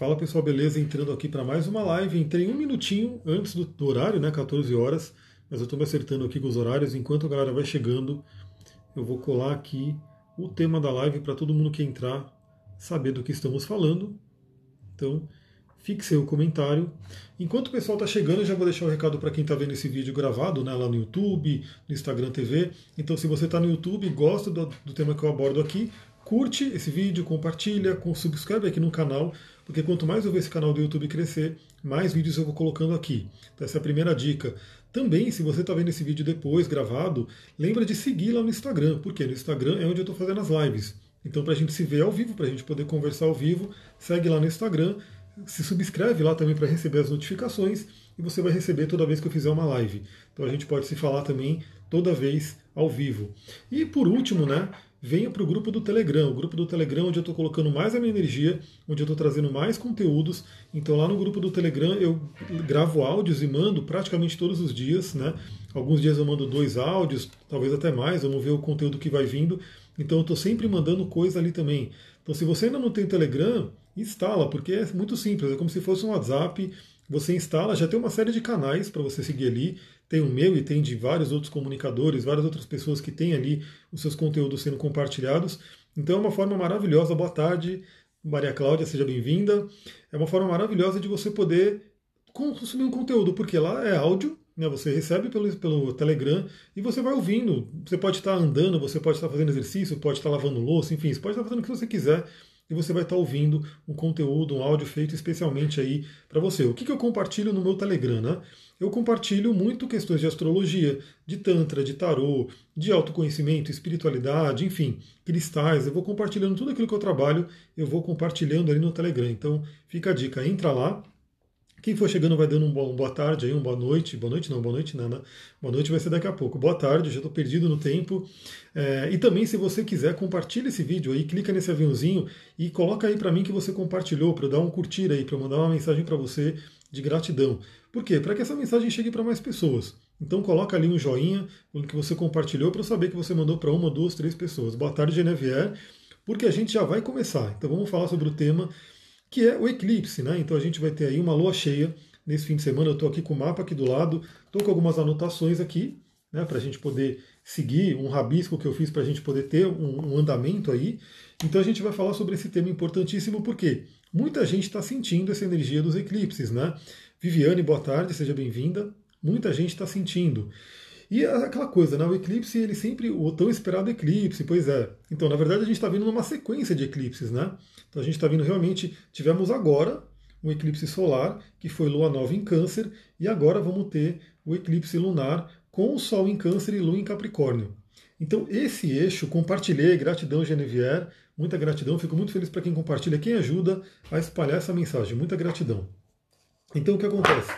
Fala pessoal, beleza? Entrando aqui para mais uma live. Entrei um minutinho antes do, do, horário, né? 14 horas. Mas eu estou me acertando aqui com os horários. Enquanto a galera vai chegando, eu vou colar aqui o tema da live para todo mundo que entrar saber do que estamos falando. Então, fixei o comentário. Enquanto o pessoal está chegando, eu já vou deixar o recado para quem está vendo esse vídeo gravado, né, lá no YouTube, no Instagram TV. Então, se você está no YouTube e gosta do, do, tema que eu abordo aqui, curte esse vídeo, compartilha, com, subscreve aqui no canal, porque quanto mais eu ver esse canal do YouTube crescer, mais vídeos eu vou colocando aqui. Então, essa é a primeira dica. Também, se você está vendo esse vídeo depois, gravado, lembra de seguir lá no Instagram, porque no Instagram é onde eu estou fazendo as lives. Então, para a gente se ver ao vivo, para a gente poder conversar ao vivo, segue lá no Instagram, se subscreve lá também para receber as notificações e você vai receber toda vez que eu fizer uma live. Então a gente pode se falar também toda vez ao vivo. E por último, né, venha para o grupo do Telegram. O grupo do Telegram onde eu estou colocando mais a minha energia, onde eu estou trazendo mais conteúdos. Então lá no grupo do Telegram eu gravo áudios e mando praticamente todos os dias. Né? Alguns dias eu mando dois áudios, talvez até mais, vamos ver o conteúdo que vai vindo. Então eu estou sempre mandando coisa ali também. Então se você ainda não tem Telegram, instala, porque é muito simples, é como se fosse um WhatsApp. Você instala, já tem uma série de canais para você seguir ali. Tem o meu e tem de vários outros comunicadores, várias outras pessoas que têm ali os seus conteúdos sendo compartilhados. Então é uma forma maravilhosa. Boa tarde, Maria Cláudia, seja bem-vinda. É uma forma maravilhosa de você poder consumir um conteúdo, porque lá é áudio, né, você recebe pelo, pelo Telegram e você vai ouvindo. Você pode estar andando, você pode estar fazendo exercício, pode estar lavando louça, enfim, você pode estar fazendo o que você quiser e você vai estar ouvindo um conteúdo, um áudio feito especialmente aí para você. O que, que eu compartilho no meu Telegram? Né? Eu compartilho muito questões de astrologia, de tantra, de tarô, de autoconhecimento, espiritualidade, enfim, cristais. Eu vou compartilhando tudo aquilo que eu trabalho, eu vou compartilhando ali no Telegram. Então fica a dica, entra lá, quem for chegando vai dando um boa, boa tarde aí, uma boa noite. Boa noite não, boa noite Nana. Boa noite vai ser daqui a pouco. Boa tarde, já estou perdido no tempo. É, e também, se você quiser, compartilha esse vídeo aí, clica nesse aviãozinho e coloca aí para mim que você compartilhou, para eu dar um curtir aí, para eu mandar uma mensagem para você de gratidão. Por quê? Para que essa mensagem chegue para mais pessoas. Então coloca ali um joinha que você compartilhou para eu saber que você mandou para uma, duas, três pessoas. Boa tarde, Genevier, porque a gente já vai começar. Então vamos falar sobre o tema que é o eclipse, né? Então a gente vai ter aí uma lua cheia nesse fim de semana. Eu estou aqui com o mapa aqui do lado, estou com algumas anotações aqui, né? Para a gente poder seguir um rabisco que eu fiz para a gente poder ter um, um, andamento aí. Então a gente vai falar sobre esse tema importantíssimo porque muita gente está sentindo essa energia dos eclipses, né? Viviane, boa tarde, seja bem-vinda. Muita gente está sentindo. E aquela coisa, né? O eclipse, ele sempre, o tão esperado eclipse, pois é. Então, na verdade, a gente está vindo numa sequência de eclipses, né? Então a gente está vindo realmente, tivemos agora um eclipse solar, que foi lua nova em câncer, e agora vamos ter o eclipse lunar com o Sol em câncer e lua em Capricórnio. Então, esse eixo, compartilhei, gratidão, Genevier, muita gratidão, fico muito feliz para quem compartilha, quem ajuda a espalhar essa mensagem, muita gratidão. Então, o que acontece?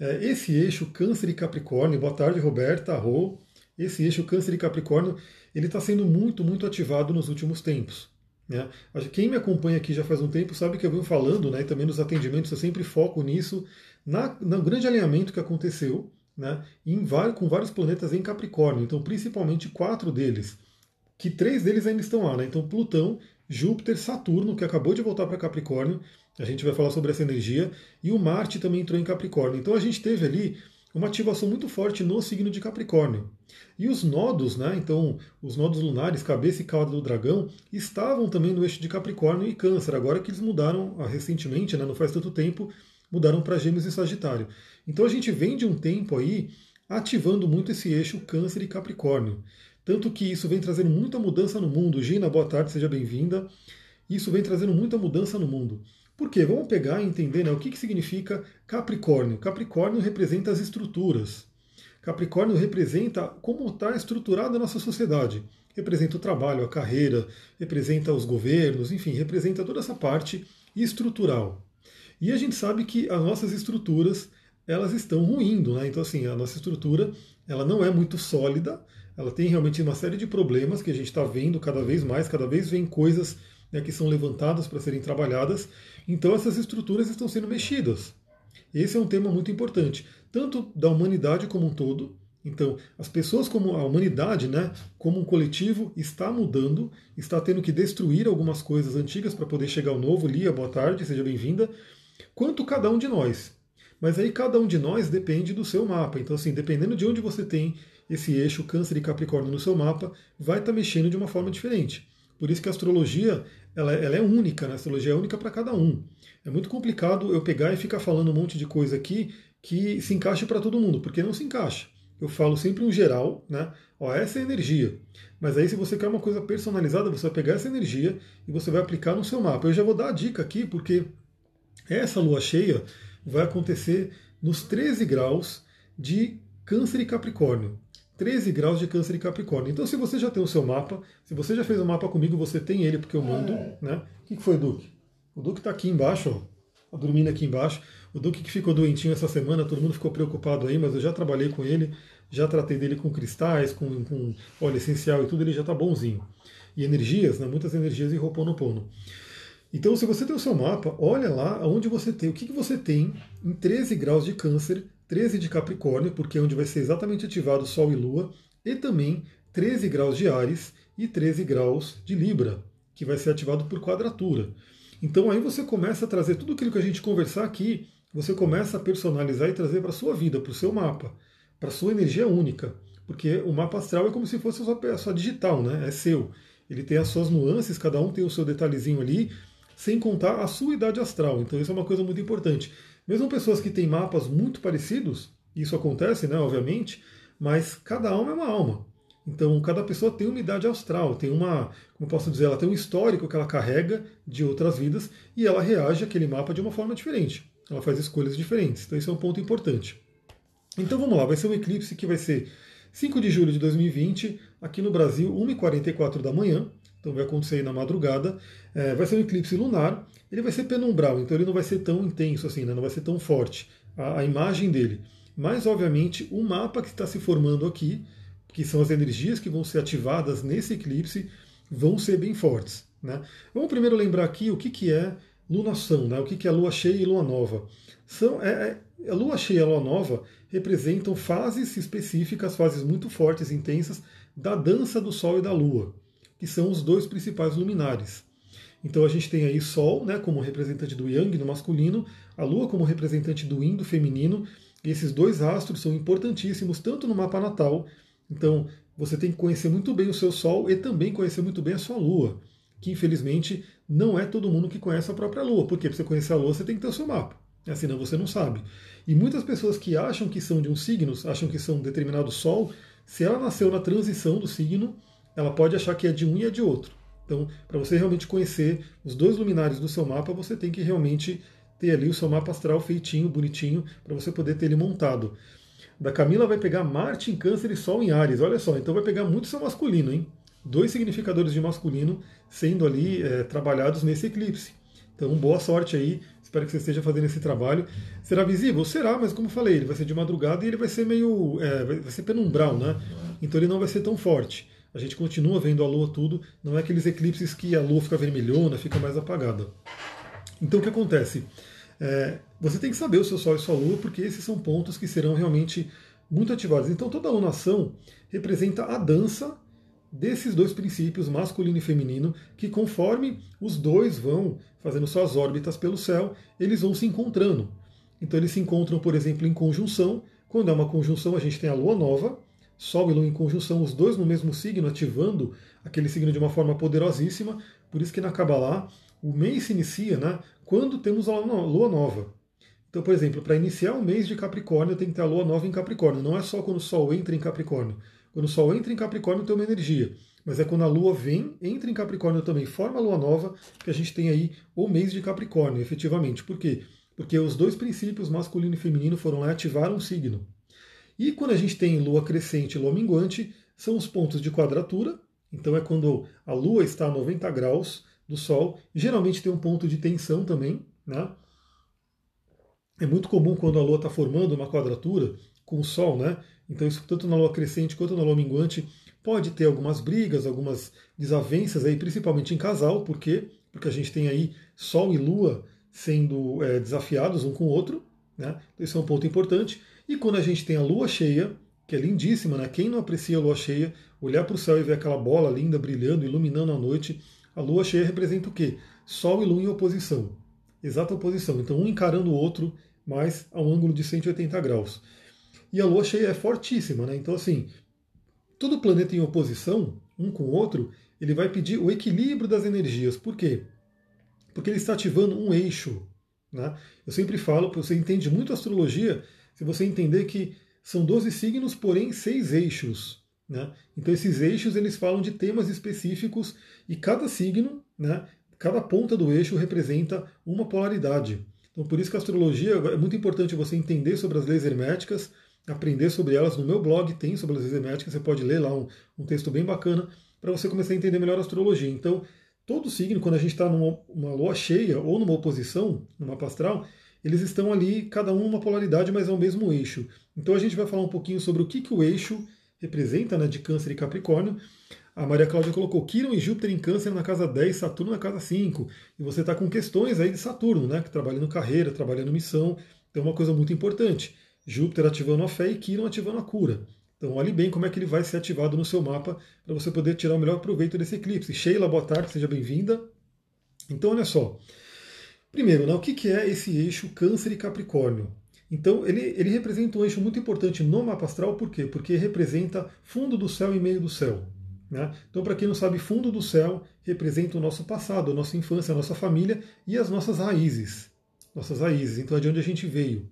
É, esse eixo Câncer e Capricórnio, boa tarde, Roberta, Rô, esse eixo Câncer e Capricórnio, ele está sendo muito, muito ativado nos últimos tempos. Né? Quem me acompanha aqui já faz um tempo sabe que eu venho falando, né, e também nos atendimentos eu sempre foco nisso, na, no grande alinhamento que aconteceu né, em, com vários planetas em Capricórnio, então principalmente quatro deles, que três deles ainda estão lá, né? então Plutão, Júpiter, Saturno, que acabou de voltar para Capricórnio, a gente vai falar sobre essa energia, e o Marte também entrou em Capricórnio. Então a gente teve ali uma ativação muito forte no signo de Capricórnio. E os nodos, né, então os nodos lunares, cabeça e cauda do dragão, estavam também no eixo de Capricórnio e Câncer, agora que eles mudaram ah, recentemente, né, não faz tanto tempo, mudaram para Gêmeos e Sagitário. Então a gente vem de um tempo aí ativando muito esse eixo Câncer e Capricórnio. Tanto que isso vem trazendo muita mudança no mundo. Gina, boa tarde, seja bem-vinda. Isso vem trazendo muita mudança no mundo. Por quê? Vamos pegar e entender né, o que, que significa Capricórnio. Capricórnio representa as estruturas. Capricórnio representa como está estruturada a nossa sociedade. Representa o trabalho, a carreira, representa os governos, enfim, representa toda essa parte estrutural. E a gente sabe que as nossas estruturas elas estão ruindo, né? Então assim, a nossa estrutura ela não é muito sólida, ela tem realmente uma série de problemas que a gente está vendo cada vez mais, cada vez vem coisas né, que são levantadas para serem trabalhadas. Então essas estruturas estão sendo mexidas. Esse é um tema muito importante, tanto da humanidade como um todo, Então, as pessoas como a humanidade, né, como um coletivo, está mudando, está tendo que destruir algumas coisas antigas para poder chegar ao novo. Lia, boa tarde, seja bem-vinda. Quanto cada um de nós. Mas aí cada um de nós depende do seu mapa. Então, assim, dependendo de onde você tem esse eixo Câncer e Capricórnio no seu mapa, vai estar tá mexendo de uma forma diferente. Por isso que a astrologia ela, ela é única, né? a astrologia é única para cada um. É muito complicado eu pegar e ficar falando um monte de coisa aqui que se encaixe para todo mundo, porque não se encaixa. Eu falo sempre um geral, né? Ó, essa é a energia. Mas aí, se você quer uma coisa personalizada, você vai pegar essa energia e você vai aplicar no seu mapa. Eu já vou dar a dica aqui, porque essa lua cheia vai acontecer nos 13 graus de Câncer e Capricórnio. 13 graus de Câncer e Capricórnio. Então, se você já tem o seu mapa, se você já fez o mapa comigo, você tem ele, porque eu mando. Né? O que foi, Duque? O Duque está aqui embaixo, ó, tá dormindo aqui embaixo. O Duque que ficou doentinho essa semana, todo mundo ficou preocupado aí, mas eu já trabalhei com ele, já tratei dele com cristais, com, com óleo essencial e tudo, ele já está bonzinho. E energias, né? muitas energias em Roponopono. Então, se você tem o seu mapa, olha lá onde você tem, o que, que você tem em 13 graus de câncer, 13 de Capricórnio, porque é onde vai ser exatamente ativado Sol e Lua, e também 13 graus de Ares e 13 graus de Libra, que vai ser ativado por quadratura. Então aí você começa a trazer tudo aquilo que a gente conversar aqui, você começa a personalizar e trazer para a sua vida, para o seu mapa, para a sua energia única. Porque o mapa astral é como se fosse a sua, a sua digital, né? É seu. Ele tem as suas nuances, cada um tem o seu detalhezinho ali, sem contar a sua idade astral. Então isso é uma coisa muito importante. Mesmo pessoas que têm mapas muito parecidos, isso acontece, né, obviamente, mas cada alma é uma alma. Então, cada pessoa tem uma idade astral, tem uma, como posso dizer, ela tem um histórico que ela carrega de outras vidas e ela reage àquele mapa de uma forma diferente. Ela faz escolhas diferentes. Então, isso é um ponto importante. Então, vamos lá, vai ser um eclipse que vai ser 5 de julho de 2020, aqui no Brasil, 1h44 da manhã então vai acontecer aí na madrugada. É, vai ser um eclipse lunar, ele vai ser penumbral, então ele não vai ser tão intenso assim, né? não vai ser tão forte a, a imagem dele. Mas, obviamente, o mapa que está se formando aqui, que são as energias que vão ser ativadas nesse eclipse, vão ser bem fortes. Né? Vamos primeiro lembrar aqui o que, que é lunação, né? o que, que é lua cheia e lua nova. São, é, é, a lua cheia e a lua nova representam fases específicas, fases muito fortes, intensas, da dança do Sol e da Lua que são os dois principais luminares. Então a gente tem aí Sol né, como representante do Yang no masculino, a Lua como representante do Yin do feminino, e esses dois astros são importantíssimos tanto no mapa natal, então você tem que conhecer muito bem o seu Sol e também conhecer muito bem a sua Lua, que infelizmente não é todo mundo que conhece a própria Lua, porque para você conhecer a Lua você tem que ter o seu mapa, né, senão você não sabe. E muitas pessoas que acham que são de um signo, acham que são um determinado Sol, se ela nasceu na transição do signo, ela pode achar que é de um e é de outro. Então, para você realmente conhecer os dois luminares do seu mapa, você tem que realmente ter ali o seu mapa astral feitinho, bonitinho, para você poder ter ele montado. Da Camila vai pegar Marte em Câncer e Sol em Ares. Olha só, então vai pegar muito seu masculino, hein? Dois significadores de masculino sendo ali é, trabalhados nesse eclipse. Então, boa sorte aí. Espero que você esteja fazendo esse trabalho. Será visível? Será, mas como falei, ele vai ser de madrugada e ele vai ser meio. É, vai ser penumbral, né? Então ele não vai ser tão forte a gente continua vendo a Lua tudo, não é aqueles eclipses que a Lua fica vermelhona, fica mais apagada. Então o que acontece? É, você tem que saber o seu Sol e sua Lua, porque esses são pontos que serão realmente muito ativados. Então toda alunação representa a dança desses dois princípios, masculino e feminino, que conforme os dois vão fazendo suas órbitas pelo céu, eles vão se encontrando. Então eles se encontram, por exemplo, em conjunção. Quando é uma conjunção, a gente tem a lua nova, Sol e Lua em conjunção, os dois no mesmo signo, ativando aquele signo de uma forma poderosíssima. Por isso que na Kabbalah o mês se inicia né, quando temos a Lua Nova. Então, por exemplo, para iniciar o mês de Capricórnio, tem que ter a Lua Nova em Capricórnio. Não é só quando o Sol entra em Capricórnio. Quando o Sol entra em Capricórnio tem uma energia. Mas é quando a Lua vem, entra em Capricórnio também, forma a Lua Nova, que a gente tem aí o mês de Capricórnio, efetivamente. Por quê? Porque os dois princípios, masculino e feminino, foram lá e ativaram um signo. E quando a gente tem lua crescente e lua minguante, são os pontos de quadratura. Então é quando a lua está a 90 graus do Sol. Geralmente tem um ponto de tensão também. Né? É muito comum quando a lua está formando uma quadratura com o Sol, né? Então isso tanto na lua crescente quanto na lua minguante pode ter algumas brigas, algumas desavenças aí, principalmente em casal, por quê? Porque a gente tem aí Sol e Lua sendo é, desafiados um com o outro, né? Então, esse é um ponto importante. E quando a gente tem a lua cheia, que é lindíssima, né? Quem não aprecia a lua cheia, olhar para o céu e ver aquela bola linda brilhando, iluminando a noite, a lua cheia representa o quê? Sol e lua em oposição. Exata oposição. Então, um encarando o outro, mas a um ângulo de 180 graus. E a lua cheia é fortíssima, né? Então, assim, todo planeta em oposição, um com o outro, ele vai pedir o equilíbrio das energias. Por quê? Porque ele está ativando um eixo. Né? Eu sempre falo, você entende muito astrologia se você entender que são 12 signos, porém seis eixos. Né? Então esses eixos eles falam de temas específicos e cada signo, né, cada ponta do eixo representa uma polaridade. Então por isso que a astrologia é muito importante você entender sobre as leis herméticas, aprender sobre elas. No meu blog tem sobre as leis herméticas, você pode ler lá um, um texto bem bacana para você começar a entender melhor a astrologia. Então todo signo, quando a gente está numa lua cheia ou numa oposição, numa astral, eles estão ali, cada um numa polaridade, mas é o mesmo eixo. Então a gente vai falar um pouquinho sobre o que, que o eixo representa, né, de Câncer e Capricórnio. A Maria Cláudia colocou Quirón e Júpiter em Câncer na casa 10, Saturno na casa 5. E você está com questões aí de Saturno, né, que trabalhando carreira, trabalhando missão. Então é uma coisa muito importante. Júpiter ativando a fé e Quirón ativando a cura. Então olhe bem como é que ele vai ser ativado no seu mapa para você poder tirar o melhor proveito desse eclipse. Sheila, boa tarde, seja bem-vinda. Então olha só. Primeiro, né, o que é esse eixo Câncer e Capricórnio? Então, ele, ele representa um eixo muito importante no mapa astral, por quê? Porque representa fundo do céu e meio do céu. Né? Então, para quem não sabe, fundo do céu representa o nosso passado, a nossa infância, a nossa família e as nossas raízes. Nossas raízes, então é de onde a gente veio.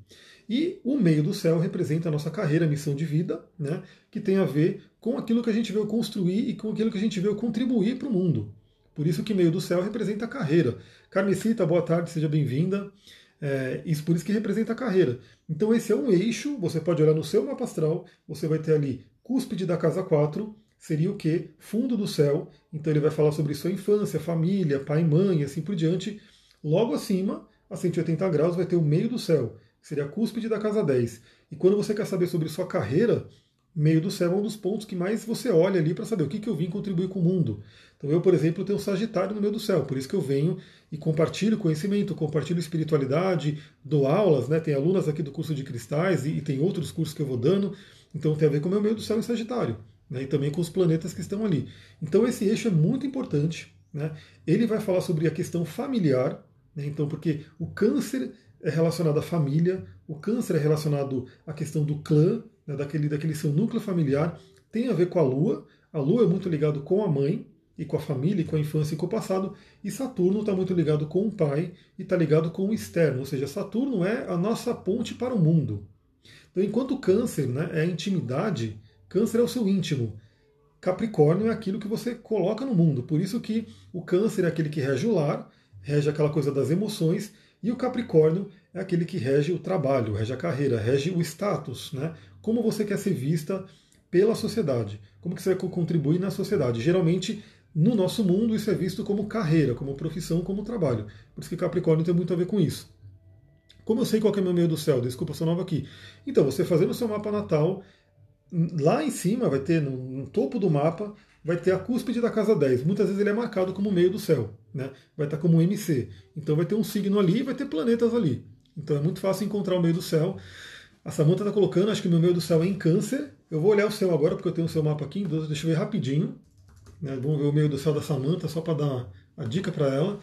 E o meio do céu representa a nossa carreira, a missão de vida, né? que tem a ver com aquilo que a gente veio construir e com aquilo que a gente veio contribuir para o mundo. Por isso que meio do céu representa a carreira. Carmesita, boa tarde, seja bem-vinda. É, isso por isso que representa a carreira. Então esse é um eixo, você pode olhar no seu mapa astral, você vai ter ali cúspide da casa 4, seria o que? Fundo do céu. Então ele vai falar sobre sua infância, família, pai, mãe, assim por diante. Logo acima, a 180 graus, vai ter o meio do céu, que seria a cúspide da casa 10. E quando você quer saber sobre sua carreira, meio do céu é um dos pontos que mais você olha ali para saber o que, que eu vim contribuir com o mundo. Então eu, por exemplo, tenho Sagitário no meio do céu, por isso que eu venho e compartilho conhecimento, compartilho espiritualidade, dou aulas, né? Tem alunas aqui do curso de cristais e, e tem outros cursos que eu vou dando, então tem a ver com o meu meio do céu em Sagitário, né? E também com os planetas que estão ali. Então esse eixo é muito importante, né? Ele vai falar sobre a questão familiar, né? Então porque o câncer é relacionado à família, o câncer é relacionado à questão do clã, né? daquele, daquele seu núcleo familiar, tem a ver com a lua. A lua é muito ligado com a mãe, e com a família, e com a infância e com o passado, e Saturno está muito ligado com o pai e está ligado com o externo, ou seja, Saturno é a nossa ponte para o mundo. Então, enquanto Câncer né, é a intimidade, Câncer é o seu íntimo. Capricórnio é aquilo que você coloca no mundo. Por isso que o Câncer é aquele que rege o lar, rege aquela coisa das emoções, e o Capricórnio é aquele que rege o trabalho, rege a carreira, rege o status, né? Como você quer ser vista pela sociedade, como que você vai contribuir na sociedade. Geralmente no nosso mundo, isso é visto como carreira, como profissão, como trabalho. Por isso que Capricórnio tem muito a ver com isso. Como eu sei qual é o meu meio do céu? Desculpa, sou nova aqui. Então, você fazendo o seu mapa natal, lá em cima vai ter, no, no, topo do mapa, vai ter a cúspide da casa 10. Muitas vezes ele é marcado como meio do céu, né? vai estar como MC. Então vai ter um signo ali e vai ter planetas ali. Então é muito fácil encontrar o meio do céu. A Samanta está colocando, acho que o meu meio do céu é em câncer. Eu vou olhar o céu agora, porque eu tenho o seu mapa aqui, deixa eu ver rapidinho. Né? Vamos ver o meio do céu da Samanta, só para dar a dica para ela.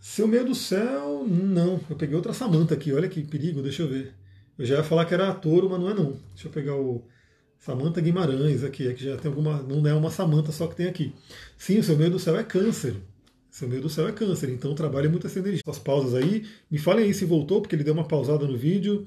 Seu meio do céu, não. Eu peguei outra Samanta aqui, olha que perigo, deixa eu ver. Eu já ia falar que era touro, mas não é não. Deixa eu pegar o Samanta Guimarães aqui, é que já tem alguma. Não é uma Samanta só que tem aqui. Sim, o seu meio do céu é câncer. Seu meio do céu é câncer, então trabalhe muito essa energia. As pausas aí, me falem aí se voltou, porque ele deu uma pausada no vídeo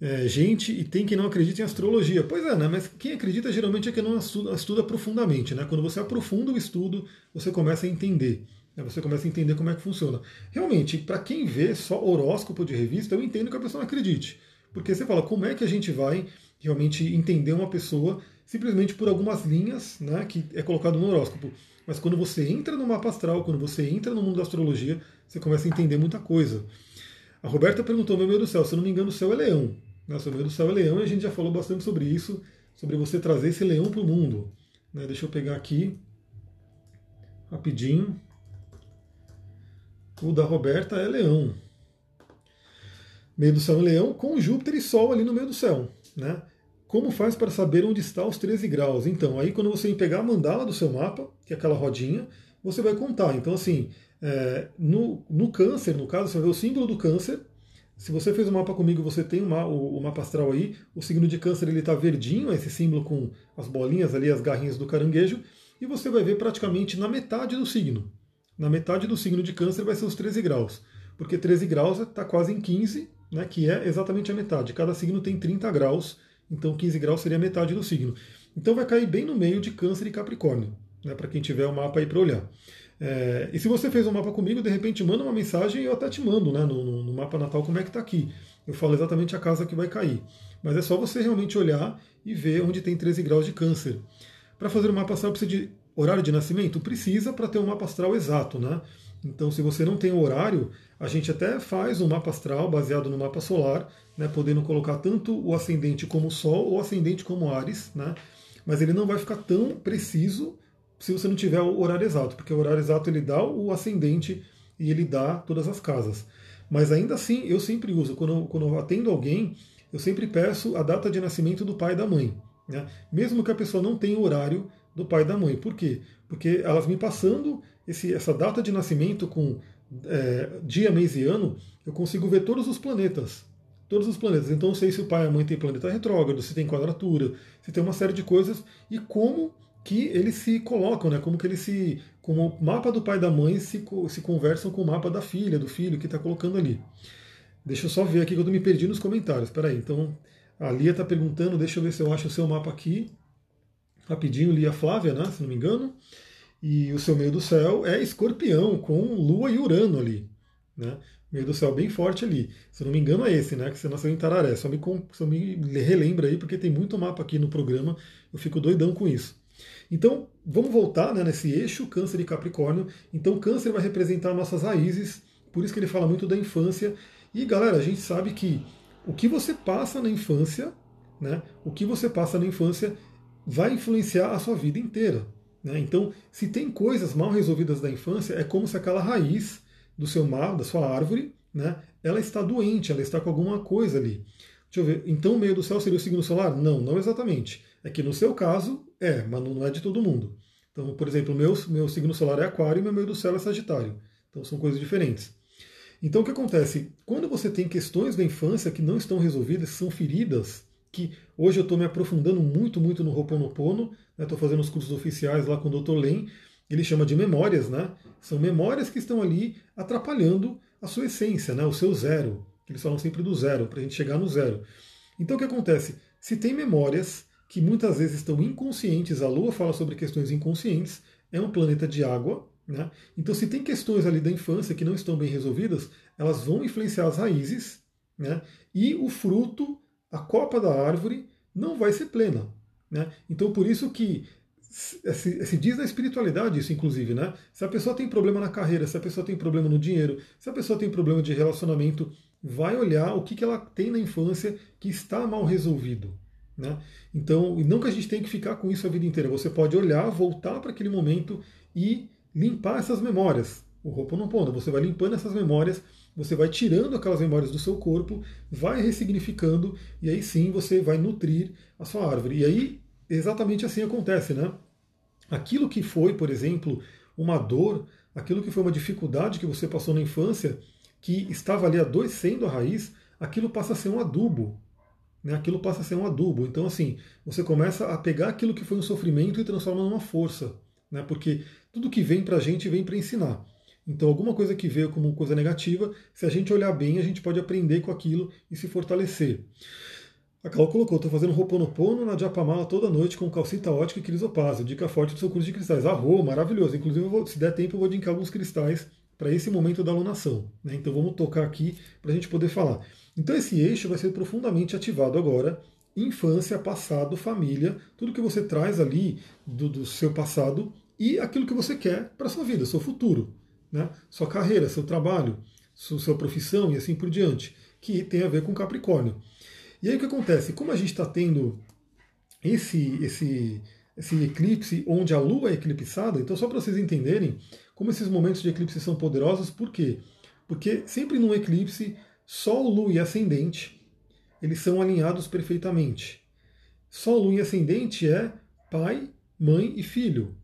é, gente e tem quem não acredita em astrologia. Pois é, né? Mas quem acredita geralmente é quem não estuda, estuda profundamente, né? Quando você aprofunda o estudo, você começa a entender. Né? Você começa a entender como é que funciona. Realmente, para quem vê só horóscopo de revista, eu entendo que a pessoa não acredite. Porque você fala, como é que a gente vai realmente entender uma pessoa simplesmente por algumas linhas né, que é colocado no horóscopo. Mas quando você entra no mapa astral, quando você entra no mundo da astrologia, você começa a entender muita coisa. A Roberta perguntou, meu Deus do céu, se eu não me engano, o céu é leão. Né? Meio do céu é leão e a gente já falou bastante sobre isso, sobre você trazer esse leão para o mundo. Né? Deixa eu pegar aqui, rapidinho. O da Roberta é leão. Meio do céu é leão com Júpiter e Sol ali no meio do céu. Né? como faz para saber onde está os 13 graus? Então, aí quando você pegar a mandala do seu mapa, que é aquela rodinha, você vai contar. Então, assim, é, no, no câncer, no caso, você vai ver o símbolo do câncer. Se você fez o um mapa comigo, você tem uma, o, o, mapa astral aí, o signo de câncer ele está verdinho, esse símbolo com as bolinhas ali, as garrinhas do caranguejo, e você vai ver praticamente na metade do signo. Na metade do signo de câncer vai ser os 13 graus, porque 13 graus está quase em 15, né, que é exatamente a metade. Cada signo tem 30 graus, então 15 graus seria metade do signo. Então vai cair bem no meio de Câncer e Capricórnio, né, para quem tiver o mapa aí para olhar. É, e se você fez um mapa comigo, de repente manda uma mensagem e eu até te mando né, no, no mapa natal como é que está aqui. Eu falo exatamente a casa que vai cair. Mas é só você realmente olhar e ver onde tem 13 graus de câncer. Para fazer o mapa astral precisa de horário de nascimento? Precisa para ter um mapa astral exato. Né? Então, se você não tem horário, a gente até faz um mapa astral baseado no mapa solar, né, podendo colocar tanto o ascendente como o Sol ou o ascendente como Ares, né, mas ele não vai ficar tão preciso se você não tiver o horário exato, porque o horário exato ele dá o ascendente e ele dá todas as casas. Mas ainda assim, eu sempre uso, quando eu, quando eu atendo alguém, eu sempre peço a data de nascimento do pai e da mãe. Né? Mesmo que a pessoa não tenha o horário do pai e da mãe. Por quê? Porque elas me passando esse, essa data de nascimento com é, dia, mês e ano, eu consigo ver todos os planetas. Todos os planetas. Então eu sei se o pai e a mãe tem planeta retrógrado, se tem quadratura, se tem uma série de coisas e como que eles se colocam, né? Como que eles se. Como o mapa do pai e da mãe se, se conversam com o mapa da filha, do filho que está colocando ali. Deixa eu só ver aqui que eu me perdi nos comentários. Espera aí. Então, a Lia está perguntando, deixa eu ver se eu acho o seu mapa aqui. Rapidinho, Lia Flávia, né? Se não me engano. E o seu meio do céu é escorpião, com Lua e Urano ali. Né? Meio do céu bem forte ali. Se não me engano é esse, né? Que você nasceu em Tararé. Só me, só me relembra aí, porque tem muito mapa aqui no programa. Eu fico doidão com isso. Então, vamos voltar né, nesse eixo Câncer e Capricórnio. Então, Câncer vai representar nossas raízes, por isso que ele fala muito da infância. E, galera, a gente sabe que o que você passa na infância, né, o que você passa na infância vai influenciar a sua vida inteira. Né? Então, se tem coisas mal resolvidas da infância, é como se aquela raiz do seu mar, da sua árvore, né, ela está doente, ela está com alguma coisa ali. Deixa eu ver. Então, o meio do céu seria o signo solar? Não, não exatamente. É que no seu caso, é, mas não é de todo mundo. Então, por exemplo, meu, meu signo solar é aquário e meu meio do céu é sagitário. Então, são coisas diferentes. Então, o que acontece? Quando você tem questões da infância que não estão resolvidas, são feridas, que hoje eu estou me aprofundando muito, muito no Ho'oponopono, estou né, fazendo os cursos oficiais lá com o Dr. Len, ele chama de memórias, né? São memórias que estão ali atrapalhando a sua essência, né? o seu zero. Eles falam sempre do zero, para a gente chegar no zero. Então o que acontece? Se tem memórias que muitas vezes estão inconscientes, a Lua fala sobre questões inconscientes, é um planeta de água, né? Então se tem questões ali da infância que não estão bem resolvidas, elas vão influenciar as raízes, né? E o fruto a copa da árvore não vai ser plena. Né? Então, por isso que se, se, diz na espiritualidade isso, inclusive, né? Se a pessoa tem problema na carreira, se a pessoa tem problema no dinheiro, se a pessoa tem problema de relacionamento, vai olhar o que, que ela tem na infância que está mal resolvido. Né? Então, não que a gente tenha que ficar com isso a vida inteira. Você pode olhar, voltar para aquele momento e limpar essas memórias. O Ho'oponopono, você vai limpando essas memórias você vai tirando aquelas memórias do seu corpo, vai ressignificando, e aí sim você vai nutrir a sua árvore. E aí, exatamente assim acontece, né? Aquilo que foi, por exemplo, uma dor, aquilo que foi uma dificuldade que você passou na infância, que estava ali adoecendo a raiz, aquilo passa a ser um adubo. Né? Aquilo passa a ser um adubo. Então, assim, você começa a pegar aquilo que foi um sofrimento e transforma numa força. Né? Porque tudo que vem para a gente vem para ensinar. Então, alguma coisa que veio como coisa negativa, se a gente olhar bem, a gente pode aprender com aquilo e se fortalecer. A Cal colocou, estou fazendo Roponopono na Japamala toda noite com calcita ótica e crisopásio. Dica forte do seu curso de cristais. Arro, maravilhoso. Inclusive, vou, se der tempo, eu vou indicar alguns cristais para esse momento da alunação. Né? Então vamos tocar aqui para a gente poder falar. Então esse eixo vai ser profundamente ativado agora. Infância, passado, família, tudo que você traz ali do, do seu passado e aquilo que você quer para sua vida, seu futuro né? sua carreira, seu trabalho, sua profissão e assim por diante, que tem a ver com Capricórnio. E aí o que acontece? Como a gente está tendo esse, esse, esse eclipse onde a Lua é eclipsada, então só para vocês entenderem como esses momentos de eclipse são poderosos, por quê? Porque sempre num eclipse, Sol, Lua e Ascendente, eles são alinhados perfeitamente. Sol, Lua e Ascendente é pai, mãe e filho,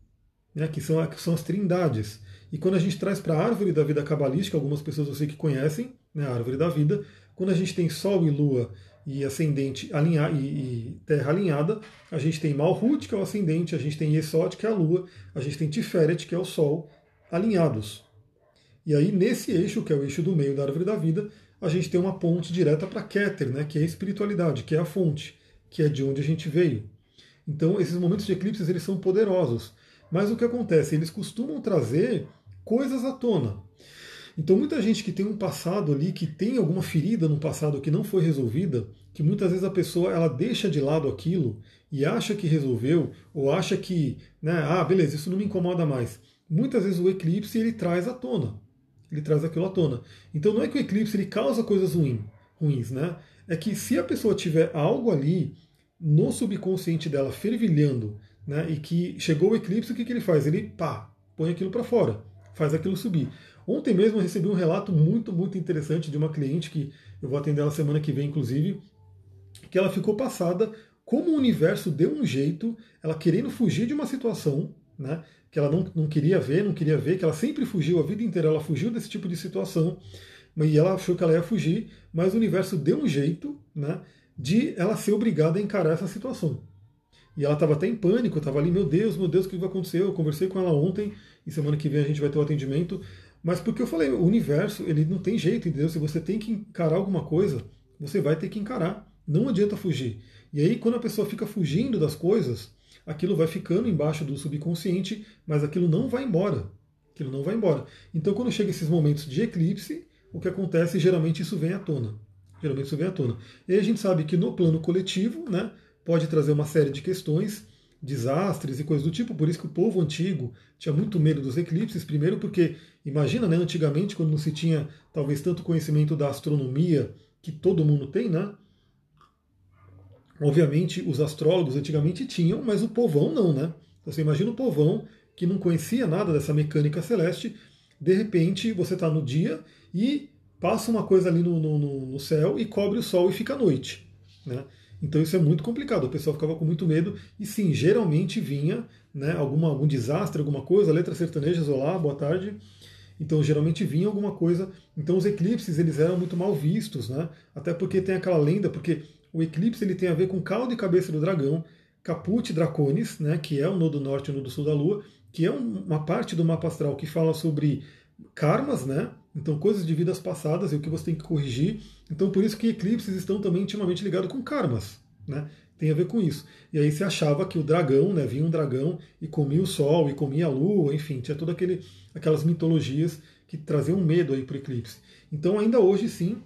né, que, são, que são as trindades. E quando a gente traz para a árvore da vida cabalística, algumas pessoas eu sei que conhecem, né, a árvore da vida, quando a gente tem Sol e Lua e ascendente alinha, e, e, terra alinhada, a gente tem Malhut, que é o ascendente, a gente tem Yesod, que é a lua, a gente tem Tiferet, que é o sol, alinhados. E aí, nesse eixo, que é o eixo do meio da árvore da vida, a gente tem uma ponte direta para Keter, né, que é a espiritualidade, que é a fonte, que é de onde a gente veio. Então, esses momentos de eclipses eles são poderosos. Mas o que acontece? Eles costumam trazer coisas à tona. Então, muita gente que tem um passado ali, que tem alguma ferida no passado que não foi resolvida, que muitas vezes a pessoa ela deixa de lado aquilo e acha que resolveu, ou acha que, né, ah, beleza, isso não me incomoda mais. Muitas vezes o eclipse ele traz à tona ele traz aquilo à tona. Então não é que o eclipse ele causa coisas ruins, ruins, né? É que se a pessoa tiver algo ali no subconsciente dela fervilhando, né, e que chegou o eclipse, o que, que ele faz? Ele pá, põe aquilo para fora, faz aquilo subir. Ontem mesmo eu recebi um relato muito, muito interessante de uma cliente que eu vou atender ela semana que vem, inclusive, que ela ficou passada como o universo deu um jeito, ela querendo fugir de uma situação, né? Que ela não, não queria ver, não queria ver, que ela sempre fugiu, a vida inteira ela fugiu desse tipo de situação, e ela achou que ela ia fugir, mas o universo deu um jeito né, de ela ser obrigada a encarar essa situação. E ela estava até em pânico, estava ali, meu Deus, meu Deus, o que vai acontecer? Eu conversei com ela ontem, e semana que vem a gente vai ter o um atendimento, mas porque eu falei, o universo, ele não tem jeito, entendeu? Se você tem que encarar alguma coisa, você vai ter que encarar. Não adianta fugir. E aí, quando a pessoa fica fugindo das coisas, aquilo vai ficando embaixo do subconsciente, mas aquilo não vai embora. Aquilo não vai embora. Então, quando chega esses momentos de eclipse, o que acontece? Geralmente isso vem à tona. Geralmente isso vem à tona. E a gente sabe que no plano coletivo, né, pode trazer uma série de questões, desastres e coisas do tipo. Por isso que o povo antigo tinha muito medo dos eclipses. Primeiro, porque imagina, né, antigamente, quando não se tinha talvez tanto conhecimento da astronomia que todo mundo tem, né? Obviamente, os astrólogos antigamente tinham, mas o povão não, né? Então, você imagina o povão que não conhecia nada dessa mecânica celeste, de repente você está no dia e passa uma coisa ali no, no, no, céu e cobre o sol e fica a noite. Né? Então isso é muito complicado, o pessoal ficava com muito medo e sim, geralmente vinha né, alguma, algum desastre, alguma coisa, letras sertanejas, olá, boa tarde. Então geralmente vinha alguma coisa. Então os eclipses eles eram muito mal vistos, né? Até porque tem aquela lenda, porque o eclipse ele tem a ver com cauda e cabeça do dragão, Caput Draconis, né, que é o nodo norte e o nodo sul da Lua, que é uma parte do mapa astral que fala sobre karmas, né? Então, coisas de vidas passadas e o que você tem que corrigir. Então, por isso que eclipses estão também intimamente ligados com karmas, né? Tem a ver com isso. E aí se achava que o dragão, né, vinha um dragão e comia o sol e comia a lua, enfim, tinha todas aquelas mitologias que traziam medo aí para o eclipse. Então, ainda hoje sim,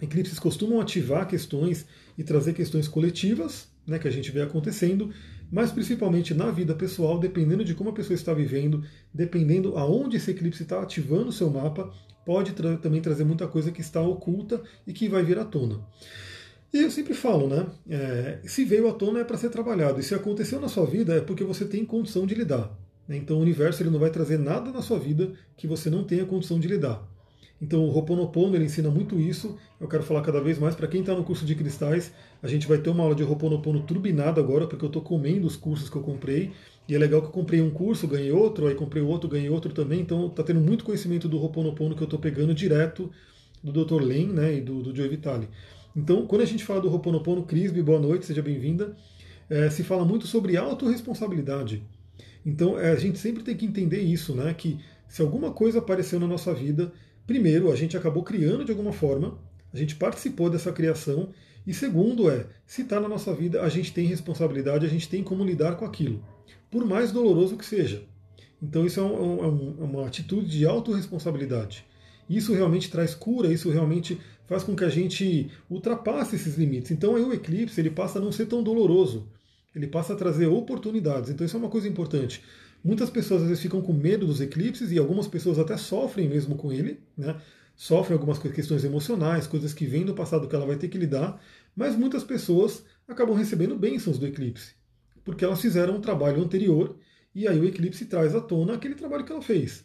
eclipses costumam ativar questões e trazer questões coletivas, né, que a gente vê acontecendo, mas principalmente na vida pessoal, dependendo de como a pessoa está vivendo, dependendo aonde esse eclipse está ativando o seu mapa, pode tra também trazer muita coisa que está oculta e que vai vir à tona. E eu sempre falo, né? É, se veio à tona é para ser trabalhado, e se aconteceu na sua vida é porque você tem condição de lidar. Né? Então o universo ele não vai trazer nada na sua vida que você não tenha condição de lidar. Então o Ho'oponopono ele ensina muito isso. Eu quero falar cada vez mais para quem está no curso de cristais. A gente vai ter uma aula de Ho'oponopono turbinada agora, porque eu estou comendo os cursos que eu comprei. E é legal que eu comprei um curso, ganhei outro, aí comprei outro, ganhei outro também. Então está tendo muito conhecimento do Ho'oponopono que eu estou pegando direto do Dr. Len né, e do, do Joe Vitale. Então, quando a gente fala do Ho'oponopono, Crisby, boa noite, seja bem-vinda. É, se fala muito sobre autorresponsabilidade. Então, é, a gente sempre tem que entender isso, né? Que se alguma coisa apareceu na nossa vida, primeiro, a gente acabou criando de alguma forma, a gente participou dessa criação, e segundo é, se está na nossa vida, a gente tem responsabilidade, a gente tem como lidar com aquilo, por mais doloroso que seja. Então isso é, um, é, um, é uma atitude de autorresponsabilidade. Isso realmente traz cura, isso realmente faz com que a gente ultrapasse esses limites. Então aí o eclipse ele passa a não ser tão doloroso, ele passa a trazer oportunidades. Então isso é uma coisa importante. Muitas pessoas às vezes ficam com medo dos eclipses e algumas pessoas até sofrem mesmo com ele, né? Sofrem algumas questões emocionais, coisas que vêm do passado que ela vai ter que lidar, mas muitas pessoas acabam recebendo bênçãos do eclipse, porque elas fizeram um trabalho anterior e aí o eclipse traz à tona aquele trabalho que ela fez.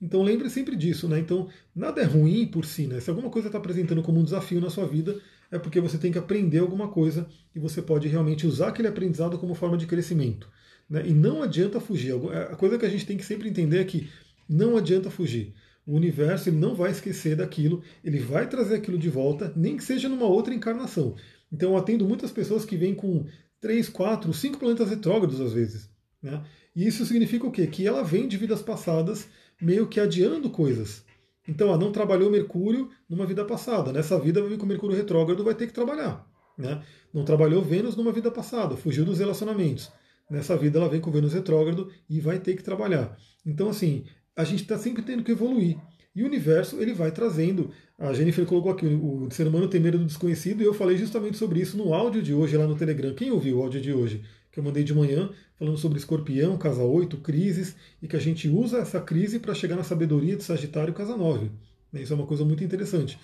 Então lembre sempre disso, né? Então nada é ruim por si, né? Se alguma coisa está apresentando como um desafio na sua vida, é porque você tem que aprender alguma coisa e você pode realmente usar aquele aprendizado como forma de crescimento. Né? E não adianta fugir. A coisa que a gente tem que sempre entender é que não adianta fugir. O universo ele não vai esquecer daquilo, ele vai trazer aquilo de volta, nem que seja numa outra encarnação. Então eu atendo muitas pessoas que vêm com três, quatro, cinco planetas retrógrados às vezes. Né? E isso significa o quê? Que ela vem de vidas passadas meio que adiando coisas. Então, ela não trabalhou Mercúrio numa vida passada. Nessa vida, vai vir com Mercúrio retrógrado, vai ter que trabalhar. Né? Não trabalhou Vênus numa vida passada, fugiu dos relacionamentos. Nessa vida, ela vem com Vênus retrógrado e vai ter que trabalhar. Então, assim, a gente está sempre tendo que evoluir. E o universo ele vai trazendo. A Jennifer colocou aqui: o ser humano tem medo do desconhecido, e eu falei justamente sobre isso no áudio de hoje lá no Telegram. Quem ouviu o áudio de hoje? Que eu mandei de manhã, falando sobre escorpião, casa 8, crises, e que a gente usa essa crise para chegar na sabedoria de Sagitário, casa 9. Né, isso é uma coisa muito interessante.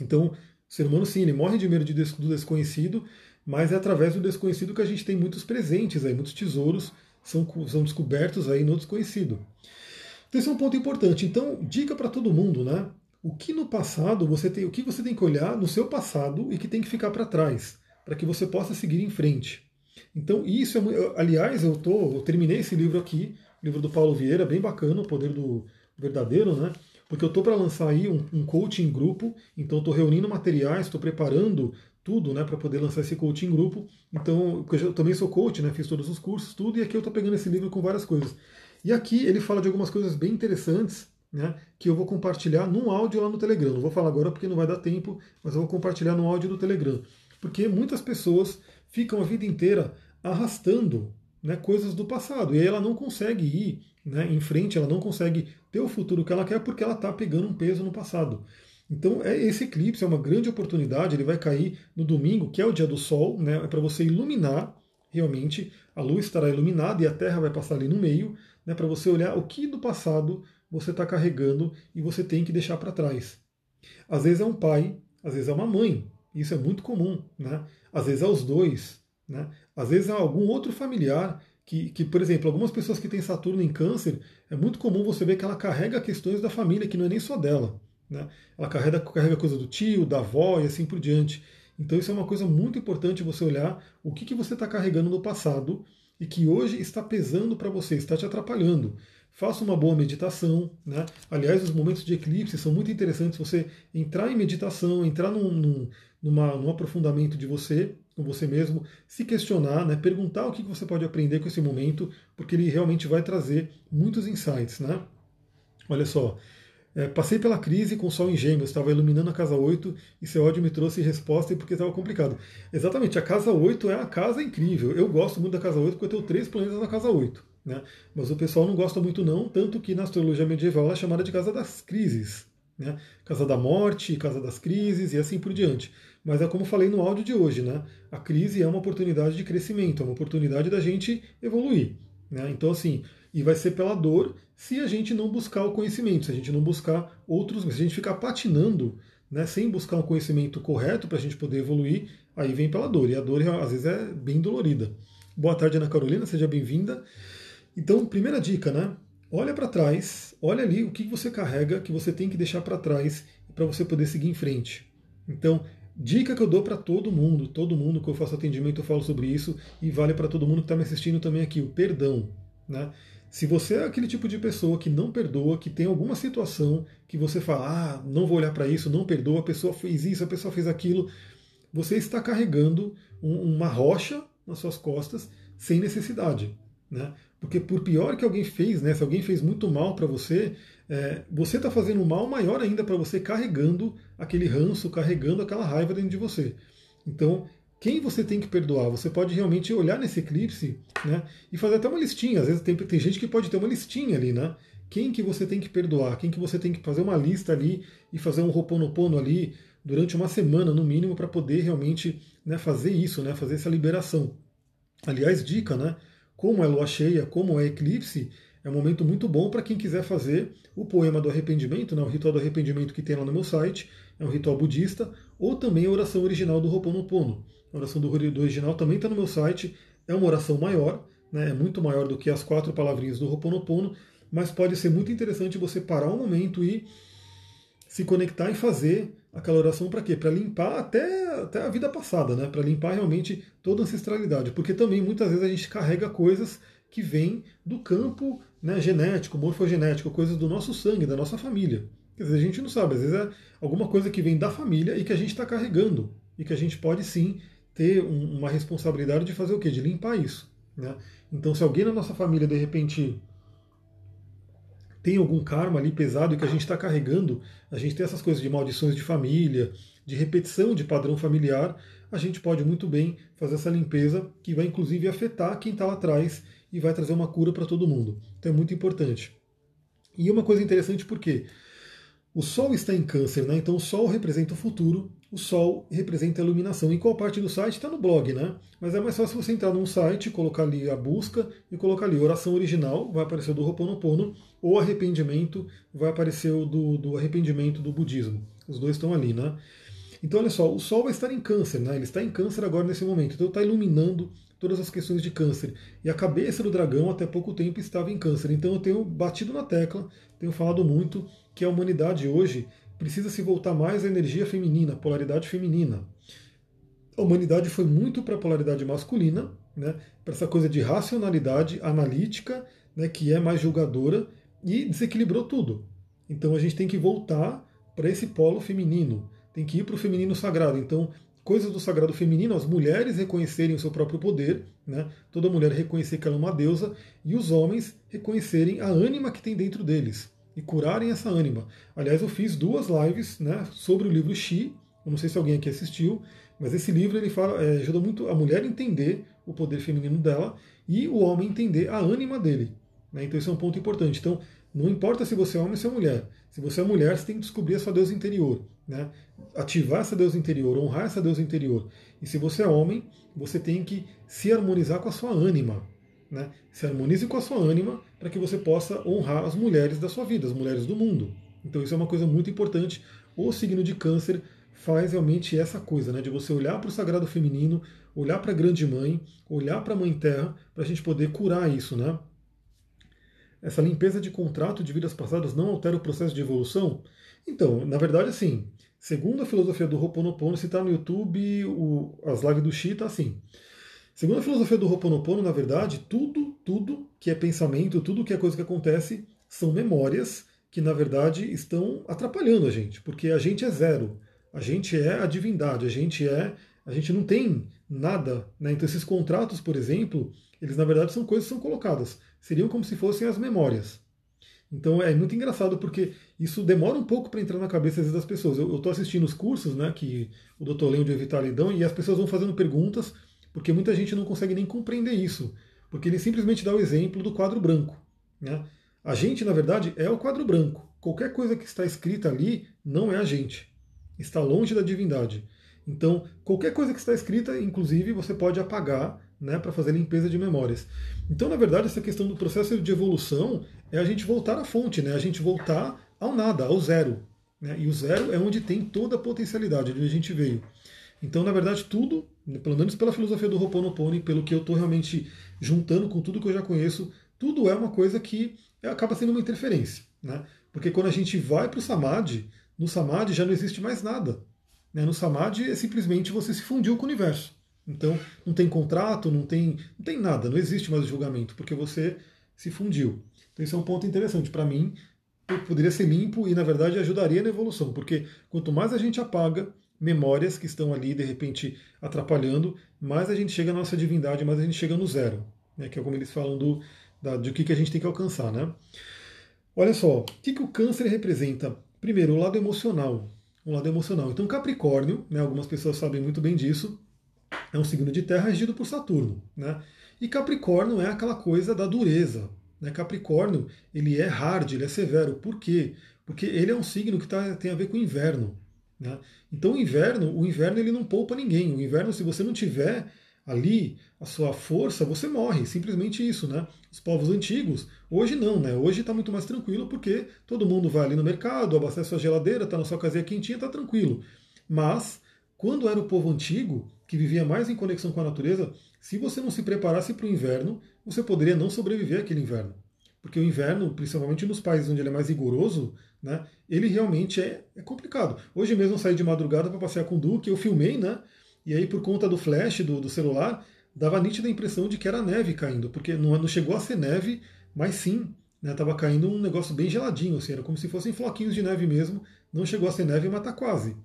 Então, o ser humano, sim, ele morre de medo do desconhecido, mas é através do desconhecido que a gente tem muitos presentes, aí, muitos tesouros são, são descobertos aí no desconhecido. Então esse é um ponto importante. Então, dica para todo mundo, né? O que no passado você tem, o que você tem que olhar no seu passado e que tem que ficar para trás, para que você possa seguir em frente. Então, isso é, aliás, eu tô, eu terminei esse livro aqui, livro do Paulo Vieira, bem bacana, o poder do verdadeiro, né? Porque eu tô para lançar aí um, um coaching grupo, então tô reunindo materiais, estou preparando tudo, né, para poder lançar esse coaching grupo. Então, eu, também sou coach, né, fiz todos os cursos, tudo, e aqui eu estou pegando esse livro com várias coisas. E aqui ele fala de algumas coisas bem interessantes, né, que eu vou compartilhar num áudio lá no Telegram. Não vou falar agora porque não vai dar tempo, mas eu vou compartilhar no áudio do Telegram. Porque muitas pessoas ficam a vida inteira arrastando né, coisas do passado. E aí ela não consegue ir né, em frente, ela não consegue ter o futuro que ela quer porque ela está pegando um peso no passado. Então é, esse eclipse é uma grande oportunidade, ele vai cair no domingo, que é o dia do Sol, né, é para você iluminar realmente, a luz estará iluminada e a Terra vai passar ali no meio, né, para você olhar o que do passado você está carregando e você tem que deixar para trás. Às vezes é um pai, às vezes é uma mãe, isso é muito comum, né? às vezes é os dois, né? às vezes é algum outro familiar que, que, por exemplo, algumas pessoas que têm Saturno em câncer, é muito comum você ver que ela carrega questões da família, que não é nem só dela. Né? Ela carrega, carrega coisa do tio, da avó e assim por diante. Então isso é uma coisa muito importante você olhar o que, que você está carregando no passado e que hoje está pesando para você, está te atrapalhando. Faça uma boa meditação. Né? Aliás, os momentos de eclipse são muito interessantes. Você entrar em meditação, entrar num, num, numa, num aprofundamento de você, com você mesmo, se questionar, né? perguntar o que você pode aprender com esse momento, porque ele realmente vai trazer muitos insights. Né? Olha só, é, passei pela crise com o Sol em Gêmeos, estava iluminando a casa 8 e seu ódio me trouxe resposta porque estava complicado. Exatamente, a casa 8 é a casa incrível. Eu gosto muito da casa 8 porque eu tenho três planetas na casa 8. Né? Mas o pessoal não gosta muito não, tanto que na astrologia medieval ela é chamada de casa das crises. Né? Casa da morte, casa das crises e assim por diante. Mas é como falei no áudio de hoje, né? a crise é uma oportunidade de crescimento, é uma oportunidade da gente evoluir. Né? Então assim, e vai ser pela dor se a gente não buscar o conhecimento, se a gente não buscar outros, se a gente ficar patinando, né, sem buscar um conhecimento correto para a gente poder evoluir, aí vem pela dor. E a dor às vezes é bem dolorida. Boa tarde, Ana Carolina, seja bem-vinda. Então, primeira dica, né? Olha para trás, olha ali o que você carrega que você tem que deixar para trás para você poder seguir em frente. Então, dica que eu dou para todo mundo, todo mundo que eu faço atendimento eu falo sobre isso e vale para todo mundo que está me assistindo também aqui, o perdão. Né? Se você é aquele tipo de pessoa que não perdoa, que tem alguma situação que você fala, ah, não vou olhar para isso, não perdoa, a pessoa fez isso, a pessoa fez aquilo, você está carregando um, uma rocha nas suas costas sem necessidade. Né? Porque por pior que alguém fez, né, se alguém fez muito mal para você, é, você está fazendo mal maior ainda para você carregando aquele ranço, carregando aquela raiva dentro de você. Então, quem você tem que perdoar. Você pode realmente olhar nesse eclipse né, e fazer até uma listinha. Às vezes tem, tem gente que pode ter uma listinha ali, né? Quem que você tem que perdoar, quem que você tem que fazer uma lista ali e fazer um roponopono ali durante uma semana, no mínimo, para poder realmente né, fazer isso, né, fazer essa liberação. Aliás, dica, né? Como é lua cheia, como é eclipse, é um momento muito bom para quem quiser fazer o poema do arrependimento, né, o ritual do arrependimento que tem lá no meu site, é um ritual budista, ou também a oração original do Ho'oponopono. A oração do, original também está no meu site. É uma oração maior, né, é muito maior do que as quatro palavrinhas do Ho'oponopono, mas pode ser muito interessante você parar um momento e se conectar e fazer aquela oração para quê? Para limpar até, até a vida passada, né? Para limpar realmente toda a ancestralidade. Porque também muitas vezes a gente carrega coisas que vêm do campo né, genético, morfogenético, coisas do nosso sangue, da nossa família. Quer dizer, a gente não sabe, às vezes é alguma coisa que vem da família e que a gente está carregando. E que a gente pode sim ter um, uma responsabilidade de fazer o quê? De limpar isso. Né? Então, se alguém na nossa família de repente tem algum karma ali pesado que a gente está carregando, a gente tem essas coisas de maldições de família, de repetição de padrão familiar, a gente pode muito bem fazer essa limpeza que vai inclusive afetar quem está lá atrás e vai trazer uma cura para todo mundo. Então é muito importante. E uma coisa interessante porque o Sol está em Câncer, né? Então o Sol representa o futuro, o Sol representa a iluminação. Em qual parte do site? Está no blog, né? Mas é mais fácil você entrar num site, colocar ali a busca e colocar ali oração original, vai aparecer o do Ho'oponopono, ou arrependimento, vai aparecer o do, do arrependimento do budismo. Os dois estão ali, né? Então, olha só, o Sol vai estar em câncer, né? Ele está em câncer agora nesse momento. Então, está iluminando todas as questões de câncer. E a cabeça do dragão, até pouco tempo, estava em câncer. Então, eu tenho batido na tecla, tenho falado muito que a humanidade hoje precisa se voltar mais à energia feminina, polaridade feminina. A humanidade foi muito para a polaridade masculina, né, para essa coisa de racionalidade analítica, né, que é mais julgadora, e desequilibrou tudo. Então a gente tem que voltar para esse polo feminino, tem que ir para o feminino sagrado. Então, coisas do sagrado feminino, as mulheres reconhecerem o seu próprio poder, né, toda mulher reconhecer que ela é uma deusa, e os homens reconhecerem a ânima que tem dentro deles e curarem essa ânima. Aliás, eu fiz duas lives né, sobre o livro Xi. Eu não sei se alguém aqui assistiu, mas esse livro ele fala, é, ajuda muito a mulher entender o poder feminino dela e o homem entender a ânima dele. Né? Então, isso é um ponto importante. Então, não importa se você é homem ou se é mulher. Se você é mulher, você tem que descobrir a sua deusa interior. Né? Ativar essa deusa interior, honrar essa deusa interior. E se você é homem, você tem que se harmonizar com a sua ânima. Né? Se harmonize com a sua ânima para que você possa honrar as mulheres da sua vida, as mulheres do mundo. Então isso é uma coisa muito importante. O signo de câncer faz realmente essa coisa, né, de você olhar para o sagrado feminino, olhar para a grande mãe, olhar para a mãe terra, para a gente poder curar isso, né? Essa limpeza de contrato de vidas passadas não altera o processo de evolução? Então, na verdade, assim, segundo a filosofia do Ho'oponopono, se está no YouTube, o, as lives do Xi, tá assim. Segundo a filosofia do Ho'oponopono, na verdade, tudo, tudo que é pensamento, tudo que é coisa que acontece, são memórias que, na verdade, estão atrapalhando a gente, porque a gente é zero, a gente é a divindade, a gente é, a gente não tem nada, né? Então esses contratos, por exemplo, eles na verdade são coisas que são colocadas, seriam como se fossem as memórias. Então é muito engraçado porque isso demora um pouco para entrar na cabeça das pessoas. Eu estou assistindo os cursos, né, que o Dr. Leandro e Vital dão, e as pessoas vão fazendo perguntas porque muita gente não consegue nem compreender isso, porque ele simplesmente dá o exemplo do quadro branco. Né? A gente, na verdade, é o quadro branco. Qualquer coisa que está escrita ali não é a gente. Está longe da divindade. Então, qualquer coisa que está escrita, inclusive, você pode apagar né, para fazer limpeza de memórias. Então, na verdade, essa questão do processo de evolução é a gente voltar à fonte, né, a gente voltar ao nada, ao zero. Né, e o zero é onde tem toda a potencialidade, onde a gente veio. Então, na verdade, tudo, pelo menos pela filosofia do Ho'oponopono pelo que eu estou realmente juntando com tudo que eu já conheço, tudo é uma coisa que acaba sendo uma interferência. Né? Porque quando a gente vai para o Samadhi, no Samadhi já não existe mais nada. Né? No Samadhi é simplesmente você se fundiu com o universo. Então, não tem contrato, não tem, não tem nada, não existe mais julgamento, porque você se fundiu. Então, isso é um ponto interessante. Para mim, poderia ser limpo e, na verdade, ajudaria na evolução, porque quanto mais a gente apaga, memórias que estão ali, de repente, atrapalhando, mais a gente chega à nossa divindade, mais a gente chega no zero, né, que é como eles falam do, da, de o que, que a gente tem que alcançar. Né? Olha só, o que, que o câncer representa? Primeiro, o lado emocional. O lado emocional. Então, Capricórnio, né, algumas pessoas sabem muito bem disso, é um signo de terra regido por Saturno. Né? E Capricórnio é aquela coisa da dureza. Né? Capricórnio, ele é hard, ele é severo. Por quê? Porque ele é um signo que tá, tem a ver com o inverno. Né? Então o inverno, o inverno ele não poupa ninguém. O inverno, se você não tiver ali a sua força, você morre. Simplesmente isso, né? Os povos antigos, hoje não, né? Hoje está muito mais tranquilo porque todo mundo vai ali no mercado, abastece sua geladeira, está na sua casinha quentinha, está tranquilo. Mas quando era o povo antigo, que vivia mais em conexão com a natureza, se você não se preparasse para o inverno, você poderia não sobreviver àquele inverno. Porque o inverno, principalmente nos países onde ele é mais rigoroso, né, ele realmente é, é complicado. Hoje mesmo eu saí de madrugada para passear com o Duque, eu filmei, né? E aí, por conta do flash do, do celular, dava a nítida impressão de que era neve caindo, porque não, não chegou a ser neve, mas sim, né, caindo um negócio bem geladinho, assim, era como se fossem floquinhos de neve mesmo, não chegou a ser neve, mas está quase.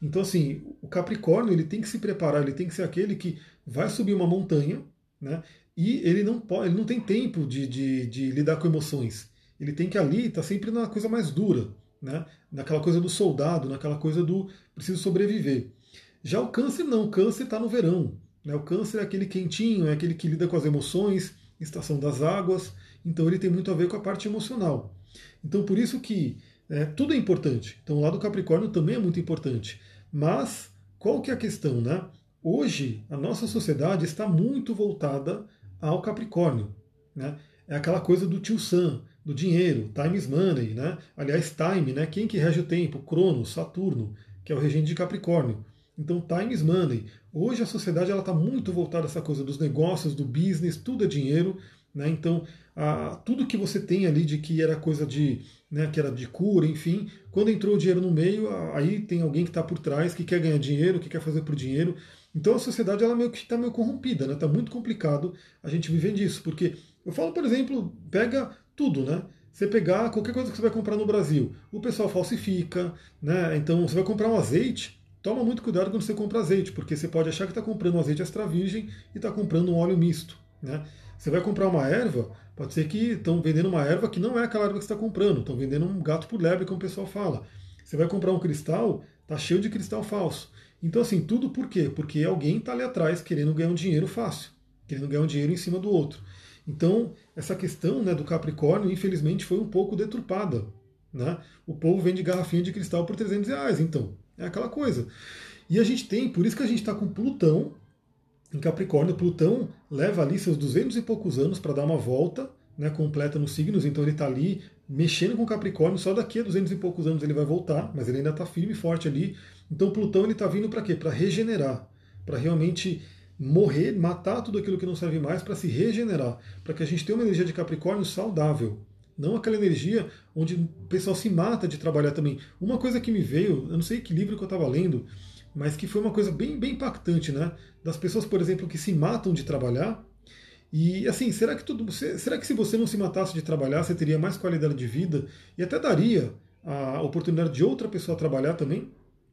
Então, assim, o Capricórnio ele tem que se preparar, ele tem que ser aquele que vai subir uma montanha, né? E ele não pode, ele não tem tempo de, de, de lidar com emoções. Ele tem que ali estar tá sempre na coisa mais dura, né? Naquela coisa do soldado, naquela coisa do preciso sobreviver. Já o câncer não, o câncer está no verão. Né? O câncer é aquele quentinho, é aquele que lida com as emoções, estação das águas, então ele tem muito a ver com a parte emocional. Então por isso que é, tudo é importante. Então o lado Capricórnio também é muito importante. Mas qual que é a questão, né? Hoje a nossa sociedade está muito voltada ao Capricórnio, né? É aquela coisa do tio Sam, do dinheiro, time is money, né? Aliás, time, né? Quem que rege o tempo? Cronos, Saturno, que é o regente de Capricórnio. Então, time is money. Hoje a sociedade está muito voltada a essa coisa dos negócios, do business, tudo é dinheiro. Né? Então, a, tudo que você tem ali de que era coisa de, né, que era de cura, enfim, quando entrou o dinheiro no meio, aí tem alguém que está por trás, que quer ganhar dinheiro, que quer fazer por dinheiro. Então a sociedade ela meio que está meio corrompida, né? Está muito complicado a gente viver disso, porque eu falo, por exemplo, pega tudo, né? Você pegar qualquer coisa que você vai comprar no Brasil, o pessoal falsifica, né? Então você vai comprar um azeite, Toma muito cuidado quando você compra azeite, porque você pode achar que está comprando um azeite extra virgem e está comprando um óleo misto. Né? Você vai comprar uma erva, pode ser que estão vendendo uma erva que não é aquela erva que você está comprando, estão vendendo um gato por lebre, como o pessoal fala. Você vai comprar um cristal, está cheio de cristal falso. Então, assim, tudo por quê? Porque alguém está ali atrás querendo ganhar um dinheiro fácil, querendo ganhar um dinheiro em cima do outro. Então, essa questão né, do Capricórnio, infelizmente, foi um pouco deturpada. Né? O povo vende garrafinha de cristal por 300 reais, então. É aquela coisa. E a gente tem, por isso que a gente está com Plutão em Capricórnio. Plutão leva ali seus 200 e poucos anos para dar uma volta né, completa nos signos, então ele está ali mexendo com Capricórnio. Só daqui a 200 e poucos anos ele vai voltar, mas ele ainda está firme e forte ali. Então Plutão está vindo para quê? Para regenerar, para realmente morrer, matar tudo aquilo que não serve mais, para se regenerar, para que a gente tenha uma energia de Capricórnio saudável. Não aquela energia onde o pessoal se mata de trabalhar também. Uma coisa que me veio, eu não sei que livro que eu estava lendo, mas que foi uma coisa bem, bem impactante, né? Das pessoas, por exemplo, que se matam de trabalhar. E assim, será que tudo, será que se você não se matasse de trabalhar, você teria mais qualidade de vida e até daria a oportunidade de outra pessoa trabalhar também?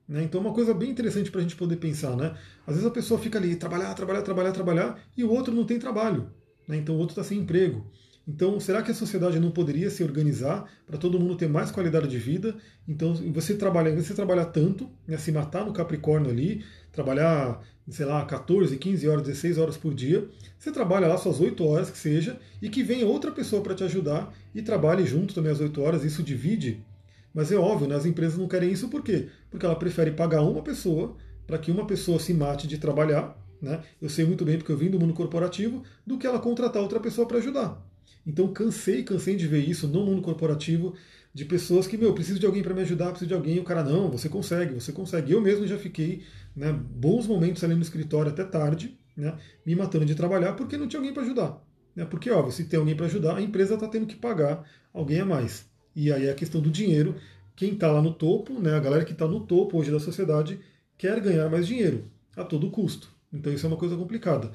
Né? Então, é uma coisa bem interessante para a gente poder pensar, né? Às vezes a pessoa fica ali, trabalhar, trabalhar, trabalhar, trabalhar, e o outro não tem trabalho, né? Então o outro está sem emprego. Então, será que a sociedade não poderia se organizar para todo mundo ter mais qualidade de vida? Então, você trabalha, você trabalhar tanto, né, se matar no Capricórnio ali, trabalhar, sei lá, 14, 15 horas, 16 horas por dia, você trabalha lá suas 8 horas que seja, e que venha outra pessoa para te ajudar e trabalhe junto também as 8 horas, isso divide. Mas é óbvio, né, as empresas não querem isso por quê? Porque ela prefere pagar uma pessoa para que uma pessoa se mate de trabalhar, né? Eu sei muito bem porque eu vim do mundo corporativo, do que ela contratar outra pessoa para ajudar. Então cansei, cansei de ver isso no mundo corporativo, de pessoas que, meu, preciso de alguém para me ajudar, preciso de alguém, e o cara, não, você consegue, você consegue. Eu mesmo já fiquei né, bons momentos ali no escritório até tarde, né, me matando de trabalhar porque não tinha alguém para ajudar. Né, porque, óbvio, se tem alguém para ajudar, a empresa está tendo que pagar alguém a mais. E aí é a questão do dinheiro. Quem está lá no topo, né, a galera que está no topo hoje da sociedade, quer ganhar mais dinheiro a todo custo. Então isso é uma coisa complicada.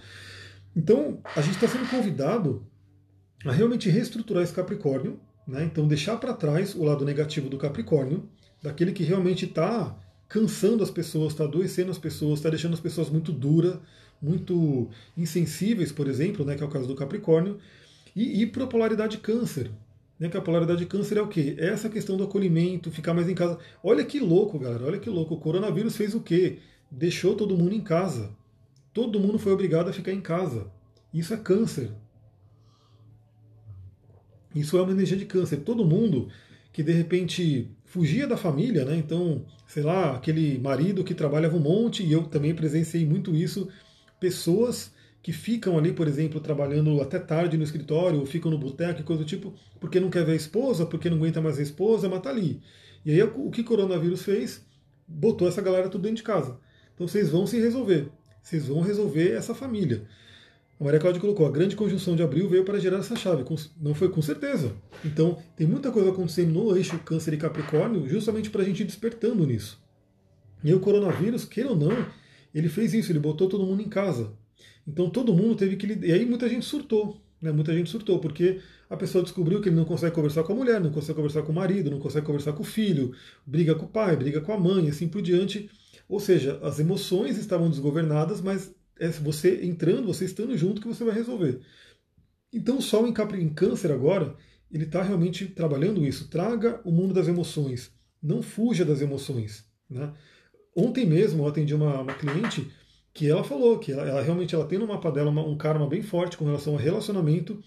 Então a gente está sendo convidado a realmente reestruturar esse Capricórnio, né? então deixar para trás o lado negativo do Capricórnio, daquele que realmente está cansando as pessoas, está adoecendo as pessoas, está deixando as pessoas muito duras, muito insensíveis, por exemplo, né, que é o caso do Capricórnio, e ir para a polaridade câncer. Né, que a polaridade câncer é o quê? É essa questão do acolhimento, ficar mais em casa. Olha que louco, galera, olha que louco. O coronavírus fez o quê? Deixou todo mundo em casa. Todo mundo foi obrigado a ficar em casa. Isso é câncer. Isso é uma energia de câncer. Todo mundo que de repente fugia da família, né? Então, sei lá, aquele marido que trabalhava um monte, e eu também presenciei muito isso, pessoas que ficam ali, por exemplo, trabalhando até tarde no escritório, ou ficam no boteco, coisa do tipo, porque não quer ver a esposa, porque não aguenta mais a esposa, mas tá ali. E aí o que o coronavírus fez? Botou essa galera tudo dentro de casa. Então vocês vão se resolver. Vocês vão resolver essa família. A Maria Cláudia colocou, a grande conjunção de abril veio para gerar essa chave. Não foi com certeza. Então, tem muita coisa acontecendo no eixo Câncer e Capricórnio, justamente para a gente ir despertando nisso. E o coronavírus, queira ou não, ele fez isso, ele botou todo mundo em casa. Então todo mundo teve que. E aí muita gente surtou. Né? Muita gente surtou, porque a pessoa descobriu que ele não consegue conversar com a mulher, não consegue conversar com o marido, não consegue conversar com o filho, briga com o pai, briga com a mãe, assim por diante. Ou seja, as emoções estavam desgovernadas, mas é você entrando, você estando junto que você vai resolver. Então o Sol em, Capri, em Câncer agora, ele está realmente trabalhando isso. Traga o mundo das emoções. Não fuja das emoções. Né? Ontem mesmo eu atendi uma, uma cliente que ela falou que ela, ela, realmente ela tem no mapa dela uma, um karma bem forte com relação ao relacionamento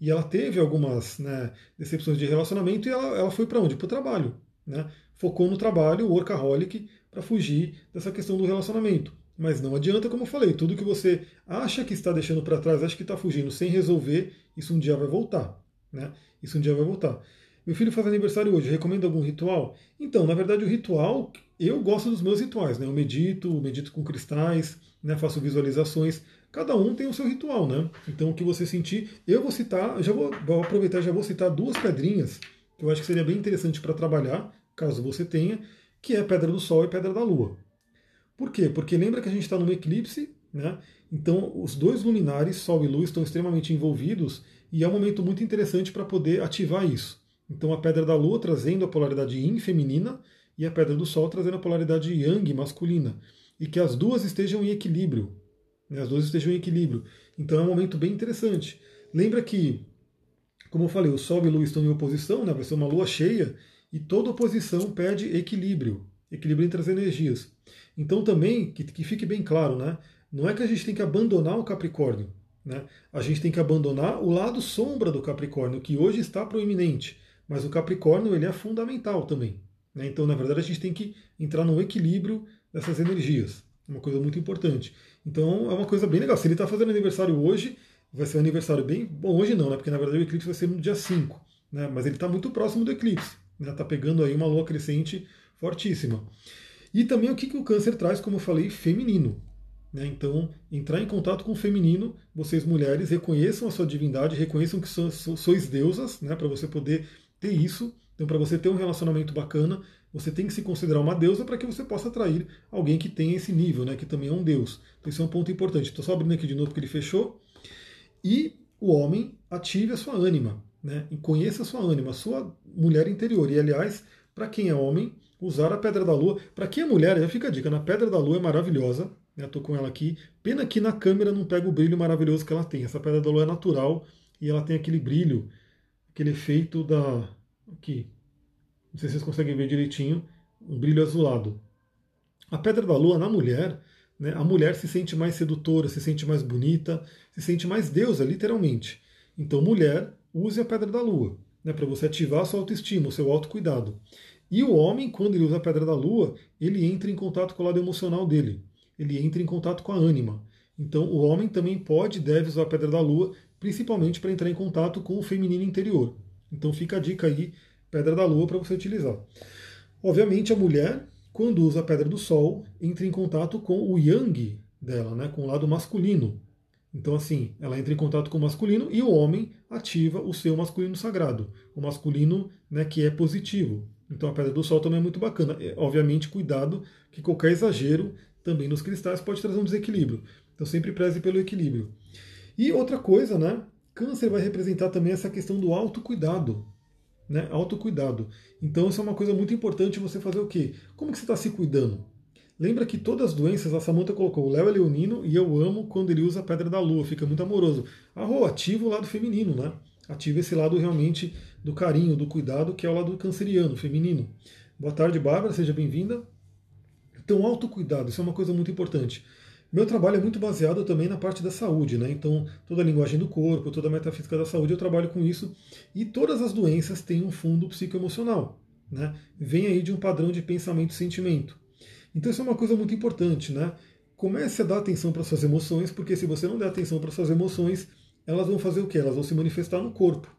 e ela teve algumas né, decepções de relacionamento e ela, ela foi para onde? Para o trabalho. Né? Focou no trabalho, workaholic, para fugir dessa questão do relacionamento. Mas não adianta, como eu falei, tudo que você acha que está deixando para trás, acha que está fugindo sem resolver, isso um dia vai voltar. Né? Isso um dia vai voltar. Meu filho faz aniversário hoje, recomenda algum ritual? Então, na verdade, o ritual, eu gosto dos meus rituais, né? Eu medito, medito com cristais, né? faço visualizações. Cada um tem o seu ritual, né? Então, o que você sentir, eu vou citar, já vou, vou aproveitar, já vou citar duas pedrinhas que eu acho que seria bem interessante para trabalhar, caso você tenha, que é pedra do Sol e pedra da Lua. Por quê? Porque lembra que a gente está num eclipse, né? Então os dois luminares, Sol e Lua, estão extremamente envolvidos e é um momento muito interessante para poder ativar isso. Então a pedra da Lua trazendo a polaridade Yin feminina e a pedra do Sol trazendo a polaridade Yang masculina. E que as duas estejam em equilíbrio. Né? As duas estejam em equilíbrio. Então é um momento bem interessante. Lembra que, como eu falei, o Sol e a Lua estão em oposição, né? vai ser uma lua cheia, e toda oposição pede equilíbrio equilíbrio entre as energias. Então também, que, que fique bem claro, né? Não é que a gente tem que abandonar o Capricórnio. Né? A gente tem que abandonar o lado sombra do Capricórnio, que hoje está proeminente. Mas o Capricórnio ele é fundamental também. Né? Então, na verdade, a gente tem que entrar no equilíbrio dessas energias. Uma coisa muito importante. Então, é uma coisa bem legal. Se ele está fazendo aniversário hoje, vai ser um aniversário bem. Bom, hoje não, né? Porque na verdade o eclipse vai ser no dia 5. Né? Mas ele está muito próximo do eclipse. Está né? Tá pegando aí uma lua crescente fortíssima. E também o que, que o câncer traz, como eu falei, feminino. Né? Então, entrar em contato com o feminino, vocês mulheres reconheçam a sua divindade, reconheçam que sois deusas, né? para você poder ter isso. Então, para você ter um relacionamento bacana, você tem que se considerar uma deusa para que você possa atrair alguém que tenha esse nível, né? que também é um deus. Então, isso é um ponto importante. Estou só abrindo aqui de novo porque ele fechou. E o homem ative a sua ânima, né? e conheça a sua ânima, a sua mulher interior. E, aliás, para quem é homem, usar a Pedra da Lua. Para quem é mulher, já fica a dica, na Pedra da Lua é maravilhosa. Né? Estou com ela aqui. Pena que na câmera não pega o brilho maravilhoso que ela tem. Essa Pedra da Lua é natural e ela tem aquele brilho, aquele efeito da. Aqui. Não sei se vocês conseguem ver direitinho. Um brilho azulado. A Pedra da Lua na mulher, né, a mulher se sente mais sedutora, se sente mais bonita, se sente mais deusa, literalmente. Então, mulher, use a Pedra da Lua. Né, para você ativar a sua autoestima, o seu autocuidado. E o homem, quando ele usa a pedra da lua, ele entra em contato com o lado emocional dele. Ele entra em contato com a ânima. Então, o homem também pode e deve usar a pedra da lua, principalmente para entrar em contato com o feminino interior. Então, fica a dica aí, pedra da lua, para você utilizar. Obviamente, a mulher, quando usa a pedra do sol, entra em contato com o yang dela, né, com o lado masculino. Então, assim, ela entra em contato com o masculino e o homem ativa o seu masculino sagrado, o masculino né, que é positivo. Então a pedra do sol também é muito bacana. É, obviamente, cuidado que qualquer exagero também nos cristais pode trazer um desequilíbrio. Então sempre preze pelo equilíbrio. E outra coisa, né? Câncer vai representar também essa questão do autocuidado. Né? Autocuidado. Então isso é uma coisa muito importante você fazer o quê? Como que você está se cuidando? Lembra que todas as doenças, a Samanta colocou, o Léo é leonino e eu amo quando ele usa a pedra da lua, fica muito amoroso. Arro, ativa o lado feminino, né? Ativa esse lado realmente do carinho, do cuidado, que é o lado canceriano, feminino. Boa tarde, Bárbara, seja bem-vinda. Então, autocuidado, isso é uma coisa muito importante. Meu trabalho é muito baseado também na parte da saúde, né? Então, toda a linguagem do corpo, toda a metafísica da saúde, eu trabalho com isso. E todas as doenças têm um fundo psicoemocional, né? Vem aí de um padrão de pensamento e sentimento. Então, isso é uma coisa muito importante, né? Comece a dar atenção para suas emoções, porque se você não der atenção para suas emoções, elas vão fazer o quê? Elas vão se manifestar no corpo.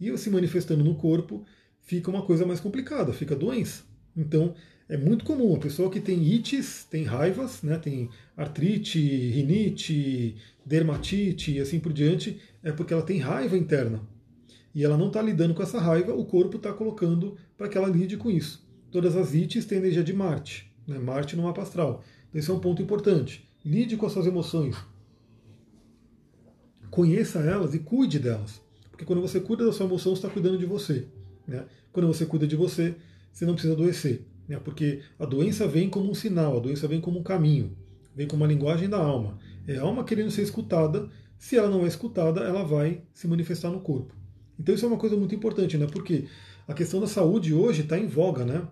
E se manifestando no corpo, fica uma coisa mais complicada, fica doença. Então, É muito comum a pessoa que tem ites, tem raivas, né, tem artrite, rinite, dermatite e assim por diante, é porque ela tem raiva interna. E ela não está lidando com essa raiva, o corpo está colocando para que ela lide com isso. Todas as ites têm energia de Marte, né, Marte no mapa astral. Então esse é um ponto importante. Lide com as suas emoções. Conheça elas e cuide delas. Porque quando você cuida da sua emoção, você está cuidando de você. Né? Quando você cuida de você, você não precisa adoecer né? porque a doença vem como um sinal, a doença vem como um caminho, vem como uma linguagem da alma. É a alma querendo ser escutada, se ela não é escutada, ela vai se manifestar no corpo. Então isso é uma coisa muito importante, né? porque a questão da saúde hoje está em voga, né?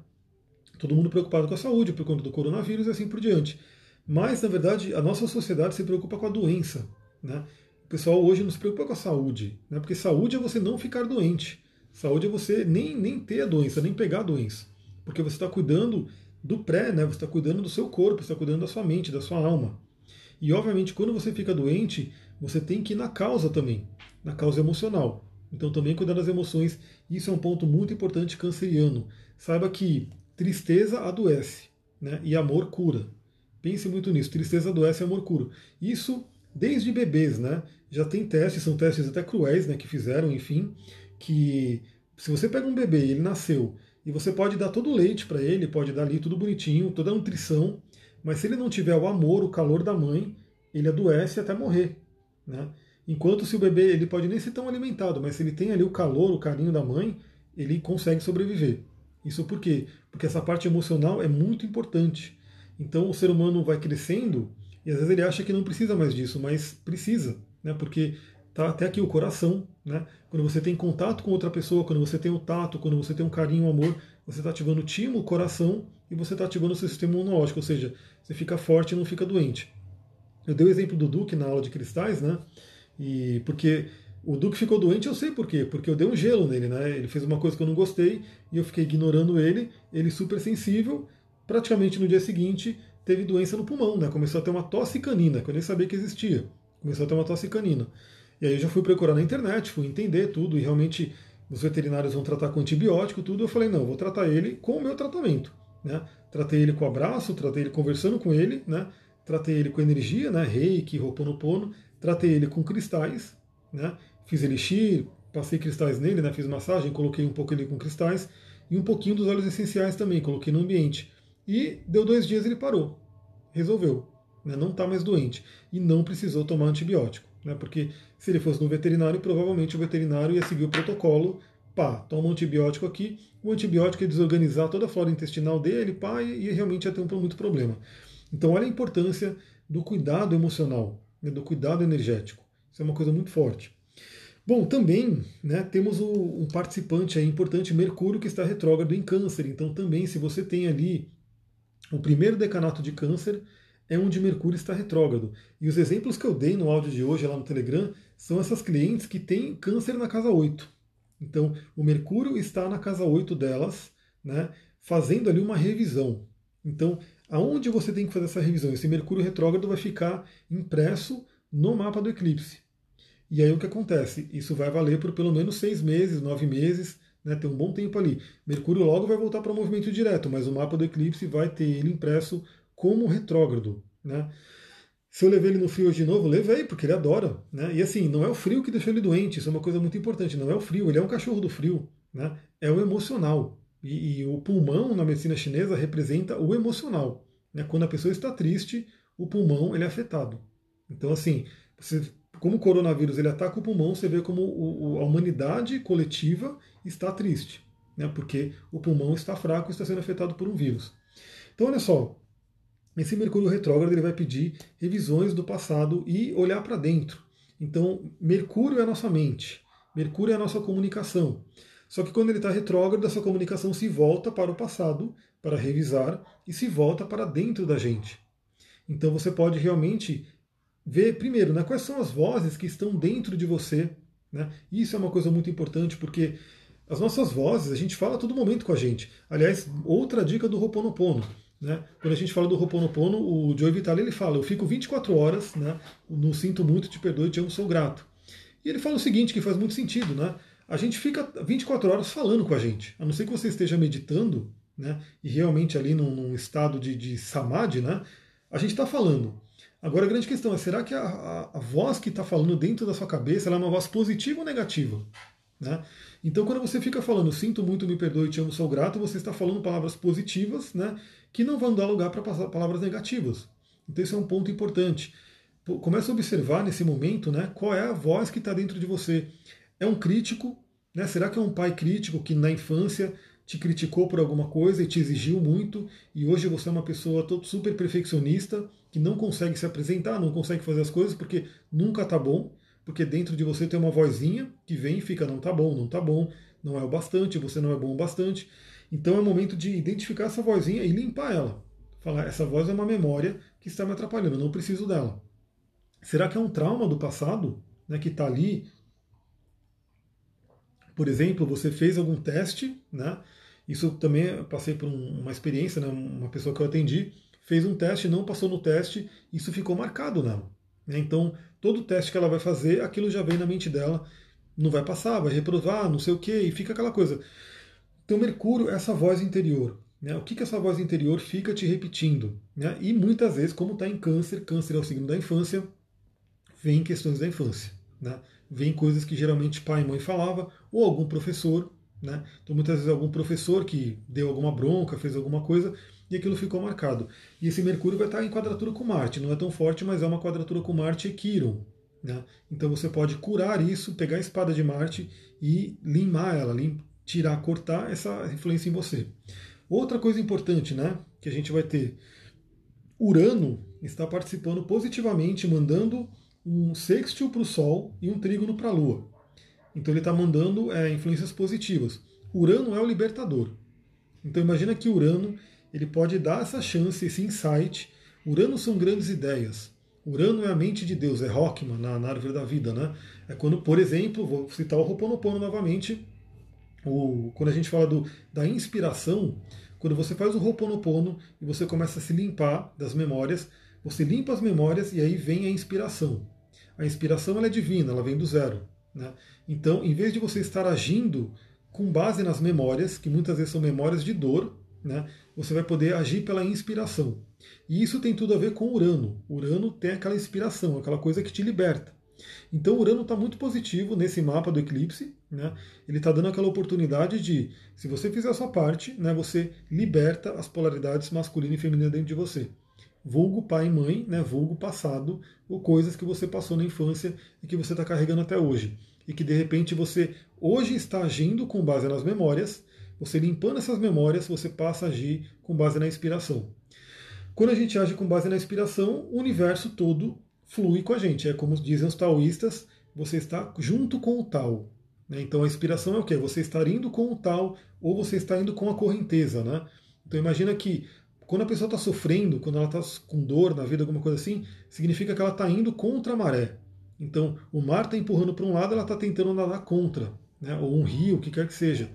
Todo mundo preocupado com a saúde por conta do coronavírus e assim por diante. Mas, na verdade, a nossa sociedade se preocupa com a doença. Né? O pessoal hoje não se preocupa com a saúde, né? porque saúde é você não ficar doente. Saúde é você nem, nem ter a doença, nem pegar a doença porque você está cuidando do pré, né? Você está cuidando do seu corpo, está cuidando da sua mente, da sua alma. E obviamente, quando você fica doente, você tem que ir na causa também, na causa emocional. Então, também cuidar das emoções, isso é um ponto muito importante canceriano. Saiba que tristeza adoece, né? E amor cura. Pense muito nisso. Tristeza adoece, amor cura. Isso desde bebês, né? Já tem testes, são testes até cruéis, né? Que fizeram, enfim, que se você pega um bebê e ele nasceu e você pode dar todo o leite para ele, pode dar ali tudo bonitinho, toda a nutrição, mas se ele não tiver o amor, o calor da mãe, ele adoece até morrer. Né? Enquanto se o bebê ele pode nem ser tão alimentado, mas se ele tem ali o calor, o carinho da mãe, ele consegue sobreviver. Isso por quê? Porque essa parte emocional é muito importante. Então o ser humano vai crescendo e às vezes ele acha que não precisa mais disso, mas precisa, né? Porque tá até aqui o coração, né? Quando você tem contato com outra pessoa, quando você tem o tato, quando você tem um carinho, um amor, você está ativando o timo, o coração, e você está ativando o seu sistema imunológico, ou seja, você fica forte e não fica doente. Eu dei o exemplo do Duque na aula de cristais, né? E porque o Duque ficou doente, eu sei por quê, porque eu dei um gelo nele, né? Ele fez uma coisa que eu não gostei e eu fiquei ignorando ele, ele super sensível, praticamente no dia seguinte teve doença no pulmão, né? Começou a ter uma tosse canina, que eu nem sabia que existia. Começou a ter uma tosse canina. E aí eu já fui procurar na internet, fui entender tudo, e realmente os veterinários vão tratar com antibiótico, tudo. Eu falei, não, vou tratar ele com o meu tratamento. Né? Tratei ele com abraço, tratei ele conversando com ele, né? tratei ele com energia, né? reiki, roponopono, tratei ele com cristais, né? fiz elixir, passei cristais nele, né? fiz massagem, coloquei um pouco ele com cristais, e um pouquinho dos óleos essenciais também, coloquei no ambiente. E deu dois dias ele parou, resolveu, né? não está mais doente, e não precisou tomar antibiótico. Né? Porque se ele fosse no veterinário, provavelmente o veterinário ia seguir o protocolo, pá, toma um antibiótico aqui, o antibiótico ia desorganizar toda a flora intestinal dele, pá, e, e realmente ia ter um muito problema. Então olha a importância do cuidado emocional, né, do cuidado energético. Isso é uma coisa muito forte. Bom, também né, temos o, um participante aí importante, Mercúrio, que está retrógrado em câncer. Então também, se você tem ali o primeiro decanato de câncer, é onde Mercúrio está retrógrado. E os exemplos que eu dei no áudio de hoje lá no Telegram são essas clientes que têm câncer na casa 8. Então, o Mercúrio está na casa 8 delas, né, fazendo ali uma revisão. Então, aonde você tem que fazer essa revisão? Esse Mercúrio retrógrado vai ficar impresso no mapa do eclipse. E aí o que acontece? Isso vai valer por pelo menos seis meses, nove meses, né, tem um bom tempo ali. Mercúrio logo vai voltar para o movimento direto, mas o mapa do eclipse vai ter ele impresso como retrógrado. Né? Se eu levei ele no frio hoje de novo, levei, porque ele adora. Né? E assim, não é o frio que deixou ele doente, isso é uma coisa muito importante. Não é o frio, ele é um cachorro do frio. Né? É o emocional. E, e o pulmão na medicina chinesa representa o emocional. Né? Quando a pessoa está triste, o pulmão ele é afetado. Então, assim, você, como o coronavírus ele ataca o pulmão, você vê como o, a humanidade coletiva está triste. Né? Porque o pulmão está fraco e está sendo afetado por um vírus. Então, olha só, esse Mercúrio retrógrado ele vai pedir revisões do passado e olhar para dentro. Então, Mercúrio é a nossa mente, Mercúrio é a nossa comunicação. Só que quando ele está retrógrado, essa comunicação se volta para o passado, para revisar, e se volta para dentro da gente. Então você pode realmente ver, primeiro, né, quais são as vozes que estão dentro de você. Né? Isso é uma coisa muito importante, porque as nossas vozes, a gente fala a todo momento com a gente. Aliás, outra dica do Roponopono. Né? Quando a gente fala do Roponopono, o Joe Vitale ele fala: Eu fico 24 horas, né? não sinto muito, te perdoe, te amo, sou grato. E ele fala o seguinte, que faz muito sentido: né? a gente fica 24 horas falando com a gente. A não ser que você esteja meditando, né, e realmente ali num, num estado de, de samadhi, né, a gente está falando. Agora a grande questão é, será que a, a, a voz que está falando dentro da sua cabeça é uma voz positiva ou negativa? Né? Então quando você fica falando sinto muito, me perdoe, te amo, sou grato, você está falando palavras positivas né, que não vão dar lugar para palavras negativas. Então esse é um ponto importante. Comece a observar nesse momento né, qual é a voz que está dentro de você. É um crítico? Né? Será que é um pai crítico que na infância te criticou por alguma coisa e te exigiu muito, e hoje você é uma pessoa super perfeccionista, que não consegue se apresentar, não consegue fazer as coisas porque nunca tá bom, porque dentro de você tem uma vozinha que vem e fica não tá bom, não tá bom, não é o bastante, você não é bom o bastante. Então é o momento de identificar essa vozinha e limpar ela. Falar, essa voz é uma memória que está me atrapalhando, eu não preciso dela. Será que é um trauma do passado né, que está ali? Por exemplo, você fez algum teste, né? Isso também passei por uma experiência, né? uma pessoa que eu atendi fez um teste, não passou no teste, isso ficou marcado nela. Né? Então, todo teste que ela vai fazer, aquilo já vem na mente dela, não vai passar, vai reprovar, não sei o quê, e fica aquela coisa. Então, Mercúrio essa voz interior. Né? O que, que essa voz interior fica te repetindo? Né? E muitas vezes, como está em câncer, câncer é o signo da infância, vem questões da infância. Né? Vem coisas que geralmente pai e mãe falava, ou algum professor, né? Então, muitas vezes, algum professor que deu alguma bronca, fez alguma coisa, e aquilo ficou marcado. E esse Mercúrio vai estar em quadratura com Marte. Não é tão forte, mas é uma quadratura com Marte e Quiron. Né? Então, você pode curar isso, pegar a espada de Marte e limar ela, lim tirar, cortar essa influência em você. Outra coisa importante né, que a gente vai ter: Urano está participando positivamente, mandando um sextil para o Sol e um trígono para a Lua. Então ele está mandando é, influências positivas. Urano é o libertador. Então imagina que Urano ele pode dar essa chance, esse insight. Urano são grandes ideias. Urano é a mente de Deus, é Rockman na, na árvore da vida, né? É quando, por exemplo, vou citar o Ho'oponopono novamente, o, quando a gente fala do, da inspiração, quando você faz o Ho'oponopono e você começa a se limpar das memórias, você limpa as memórias e aí vem a inspiração. A inspiração é divina, ela vem do zero. Né? Então, em vez de você estar agindo com base nas memórias, que muitas vezes são memórias de dor, né, você vai poder agir pela inspiração. E isso tem tudo a ver com Urano. Urano tem aquela inspiração, aquela coisa que te liberta. Então Urano está muito positivo nesse mapa do eclipse. Né? Ele está dando aquela oportunidade de, se você fizer a sua parte, né, você liberta as polaridades masculina e feminina dentro de você. Vulgo pai e mãe, né, vulgo passado, ou coisas que você passou na infância e que você está carregando até hoje e que de repente você hoje está agindo com base nas memórias, você limpando essas memórias, você passa a agir com base na inspiração. Quando a gente age com base na inspiração, o universo todo flui com a gente. É como dizem os taoístas, você está junto com o tal. Né? Então a inspiração é o quê? Você estar indo com o tal ou você está indo com a correnteza. Né? Então imagina que quando a pessoa está sofrendo, quando ela está com dor na vida, alguma coisa assim, significa que ela está indo contra a maré. Então, o mar está empurrando para um lado, ela está tentando nadar contra, né? ou um rio, o que quer que seja.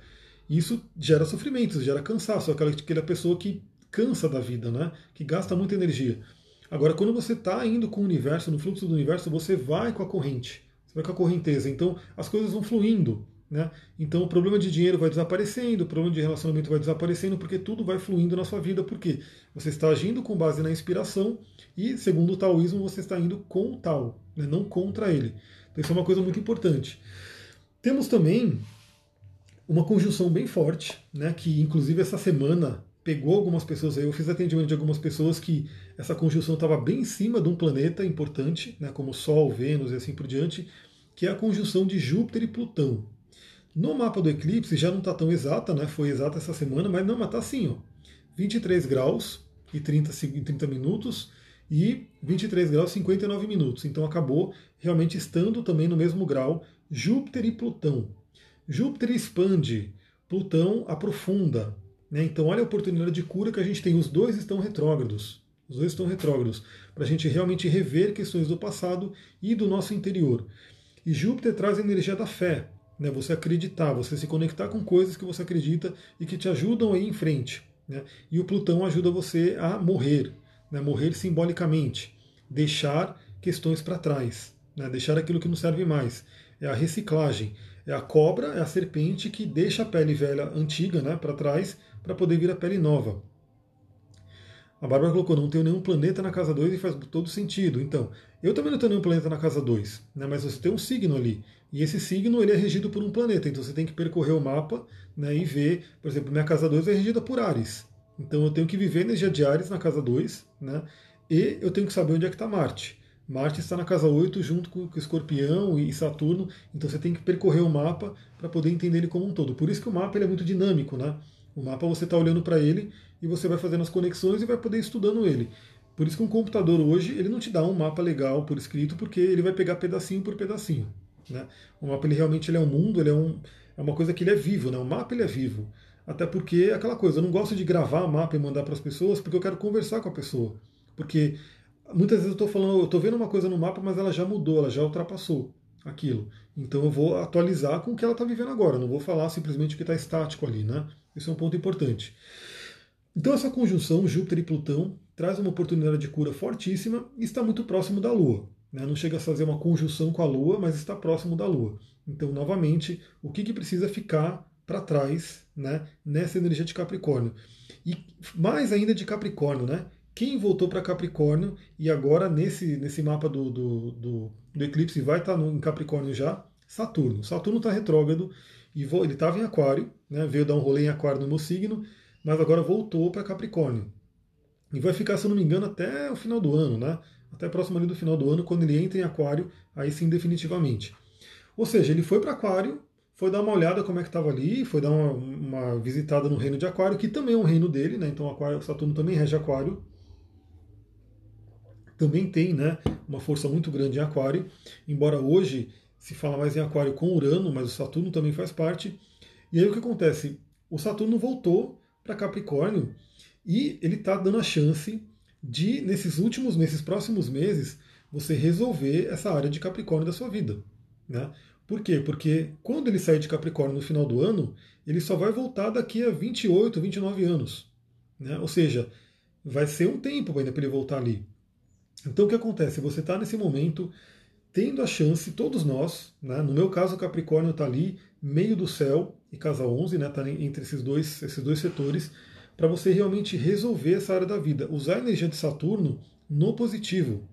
Isso gera sofrimento, gera cansaço, aquela, aquela pessoa que cansa da vida, né? que gasta muita energia. Agora, quando você está indo com o universo, no fluxo do universo, você vai com a corrente, você vai com a correnteza. Então, as coisas vão fluindo. Né? Então o problema de dinheiro vai desaparecendo, o problema de relacionamento vai desaparecendo, porque tudo vai fluindo na sua vida, porque você está agindo com base na inspiração e, segundo o taoísmo, você está indo com o tal, né? não contra ele. Então isso é uma coisa muito importante. Temos também uma conjunção bem forte, né? que inclusive essa semana pegou algumas pessoas eu fiz atendimento de algumas pessoas que essa conjunção estava bem em cima de um planeta importante, né? como Sol, Vênus e assim por diante, que é a conjunção de Júpiter e Plutão. No mapa do eclipse já não está tão exata, né? Foi exata essa semana, mas não, mas está assim, ó. 23 graus e 30, 30 minutos e 23 graus e 59 minutos. Então acabou realmente estando também no mesmo grau Júpiter e Plutão. Júpiter expande, Plutão aprofunda. Né? Então olha a oportunidade de cura que a gente tem. Os dois estão retrógrados. Os dois estão retrógrados. Para a gente realmente rever questões do passado e do nosso interior. E Júpiter traz a energia da fé né? Você acreditar, você se conectar com coisas que você acredita e que te ajudam a ir em frente. Né? E o Plutão ajuda você a morrer, né? morrer simbolicamente, deixar questões para trás, né? deixar aquilo que não serve mais. É a reciclagem. É a cobra, é a serpente que deixa a pele velha antiga né, para trás para poder vir a pele nova. A Bárbara colocou, não tenho nenhum planeta na casa 2 e faz todo sentido. Então, eu também não tenho nenhum planeta na casa 2, né, mas você tem um signo ali. E esse signo ele é regido por um planeta, então você tem que percorrer o mapa né, e ver, por exemplo, minha casa 2 é regida por Ares. Então eu tenho que viver energia de Ares na casa 2, né, e eu tenho que saber onde é que está Marte. Marte está na casa 8 junto com o Escorpião e Saturno, então você tem que percorrer o mapa para poder entender ele como um todo. Por isso que o mapa é muito dinâmico, né? O mapa você está olhando para ele e você vai fazendo as conexões e vai poder estudando ele. Por isso que um computador hoje ele não te dá um mapa legal por escrito, porque ele vai pegar pedacinho por pedacinho. Né? O mapa ele realmente ele é um mundo, ele é, um, é uma coisa que ele é vivo, né? o mapa ele é vivo. Até porque é aquela coisa, eu não gosto de gravar mapa e mandar para as pessoas porque eu quero conversar com a pessoa. Porque muitas vezes eu estou falando, eu estou vendo uma coisa no mapa, mas ela já mudou, ela já ultrapassou aquilo. Então eu vou atualizar com o que ela está vivendo agora, não vou falar simplesmente o que está estático ali, né? Isso é um ponto importante. Então essa conjunção Júpiter e Plutão traz uma oportunidade de cura fortíssima e está muito próximo da Lua. Né? Não chega a fazer uma conjunção com a Lua, mas está próximo da Lua. Então, novamente, o que, que precisa ficar para trás né, nessa energia de Capricórnio? E mais ainda de Capricórnio, né? Quem voltou para Capricórnio e agora nesse, nesse mapa do, do, do, do eclipse vai estar tá em Capricórnio já? Saturno. Saturno está retrógrado e ele estava em Aquário, né, veio dar um rolê em Aquário no meu signo, mas agora voltou para Capricórnio. E vai ficar, se eu não me engano, até o final do ano, né? Até próximo ali do final do ano, quando ele entra em Aquário, aí sim definitivamente. Ou seja, ele foi para Aquário, foi dar uma olhada como é que estava ali, foi dar uma, uma, visitada no reino de Aquário, que também é um reino dele, né? Então Aquário, Saturno também rege Aquário. Também tem né, uma força muito grande em Aquário, embora hoje se fala mais em Aquário com Urano, mas o Saturno também faz parte. E aí o que acontece? O Saturno voltou para Capricórnio e ele está dando a chance de, nesses últimos, nesses próximos meses, você resolver essa área de Capricórnio da sua vida. Né? Por quê? Porque quando ele sair de Capricórnio no final do ano, ele só vai voltar daqui a 28, 29 anos. Né? Ou seja, vai ser um tempo ainda para ele voltar ali. Então o que acontece? Você está nesse momento tendo a chance, todos nós, né, no meu caso o Capricórnio está ali, meio do céu, e casa 11, está né, tá entre esses dois, esses dois setores, para você realmente resolver essa área da vida, usar a energia de Saturno no positivo.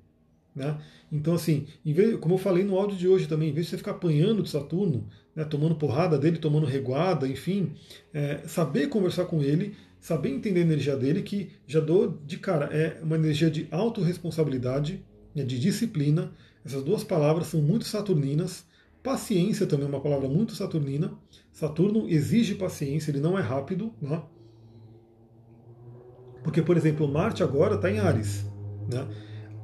Né? Então, assim, vez, como eu falei no áudio de hoje também, em vez de você ficar apanhando de Saturno, né, tomando porrada dele, tomando reguada, enfim, é, saber conversar com ele, saber entender a energia dele, que já dou de cara, é uma energia de autorresponsabilidade, né, de disciplina, essas duas palavras são muito saturninas. Paciência também é uma palavra muito saturnina. Saturno exige paciência, ele não é rápido. Né? Porque, por exemplo, Marte agora está em Ares. Né?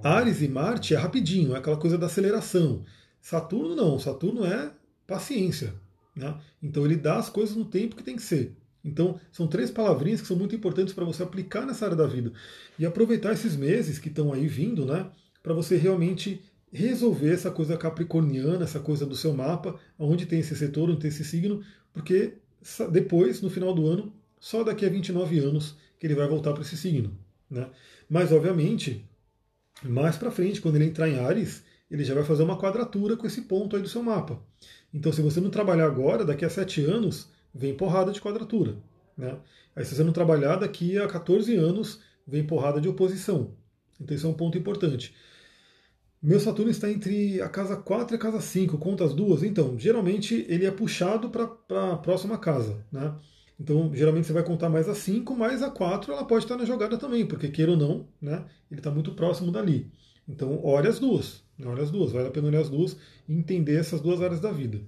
Ares e Marte é rapidinho, é aquela coisa da aceleração. Saturno não, Saturno é paciência. Né? Então ele dá as coisas no tempo que tem que ser. Então, são três palavrinhas que são muito importantes para você aplicar nessa área da vida. E aproveitar esses meses que estão aí vindo, né? Para você realmente resolver essa coisa capricorniana, essa coisa do seu mapa, onde tem esse setor, onde tem esse signo, porque depois, no final do ano, só daqui a 29 anos que ele vai voltar para esse signo. Né? Mas, obviamente, mais para frente, quando ele entrar em Ares, ele já vai fazer uma quadratura com esse ponto aí do seu mapa. Então, se você não trabalhar agora, daqui a 7 anos, vem porrada de quadratura. Né? Aí, se você não trabalhar, daqui a 14 anos, vem porrada de oposição. Então, isso é um ponto importante. Meu Saturno está entre a casa 4 e a casa 5, conta as duas. Então, geralmente ele é puxado para a próxima casa. Né? Então, geralmente você vai contar mais a 5, mais a 4 ela pode estar na jogada também, porque queira ou não, né, ele está muito próximo dali. Então, olhe as duas. Né, olhe as duas, vale a pena olhar as duas e entender essas duas áreas da vida.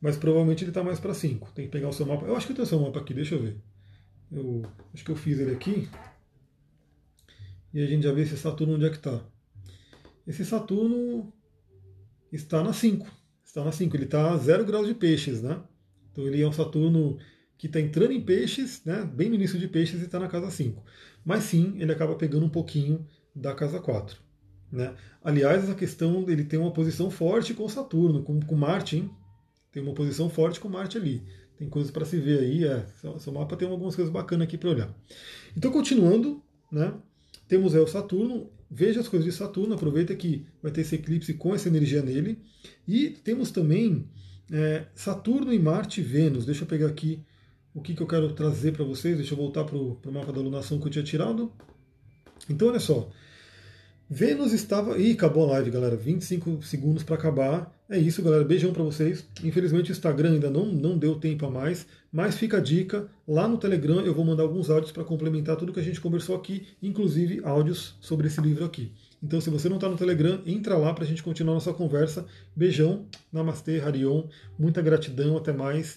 Mas provavelmente ele está mais para 5. Tem que pegar o seu mapa. Eu acho que eu tenho o seu mapa aqui, deixa eu ver. Eu acho que eu fiz ele aqui. E a gente já vê esse Saturno onde é que está. Esse Saturno está na 5. Está na 5. Ele está a 0 graus de peixes, né? Então ele é um Saturno que está entrando em peixes, né? Bem no início de peixes e está na casa 5. Mas sim, ele acaba pegando um pouquinho da casa 4. Né? Aliás, essa questão ele tem uma posição forte com Saturno, com, com Marte, hein? Tem uma posição forte com Marte ali. Tem coisas para se ver aí. É, seu mapa tem algumas coisas bacanas aqui para olhar. Então, continuando, né? Temos é o Saturno, veja as coisas de Saturno, aproveita que vai ter esse eclipse com essa energia nele. E temos também É, Saturno e Marte e Vênus. Deixa eu pegar aqui o que, que eu quero trazer para vocês. Deixa eu voltar para o mapa da alunação que eu tinha tirado. Então, olha só. Vênus estava. Ih, acabou a live, galera. 25 segundos para acabar. É isso, galera. Beijão para vocês. Infelizmente o Instagram ainda não, não deu tempo a mais, mas fica a dica. Lá no Telegram eu vou mandar alguns áudios para complementar tudo que a gente conversou aqui, inclusive áudios sobre esse livro aqui. Então, se você não está no Telegram, entra lá para a gente continuar nossa conversa. Beijão, Namastê, Harion. Muita gratidão, até mais.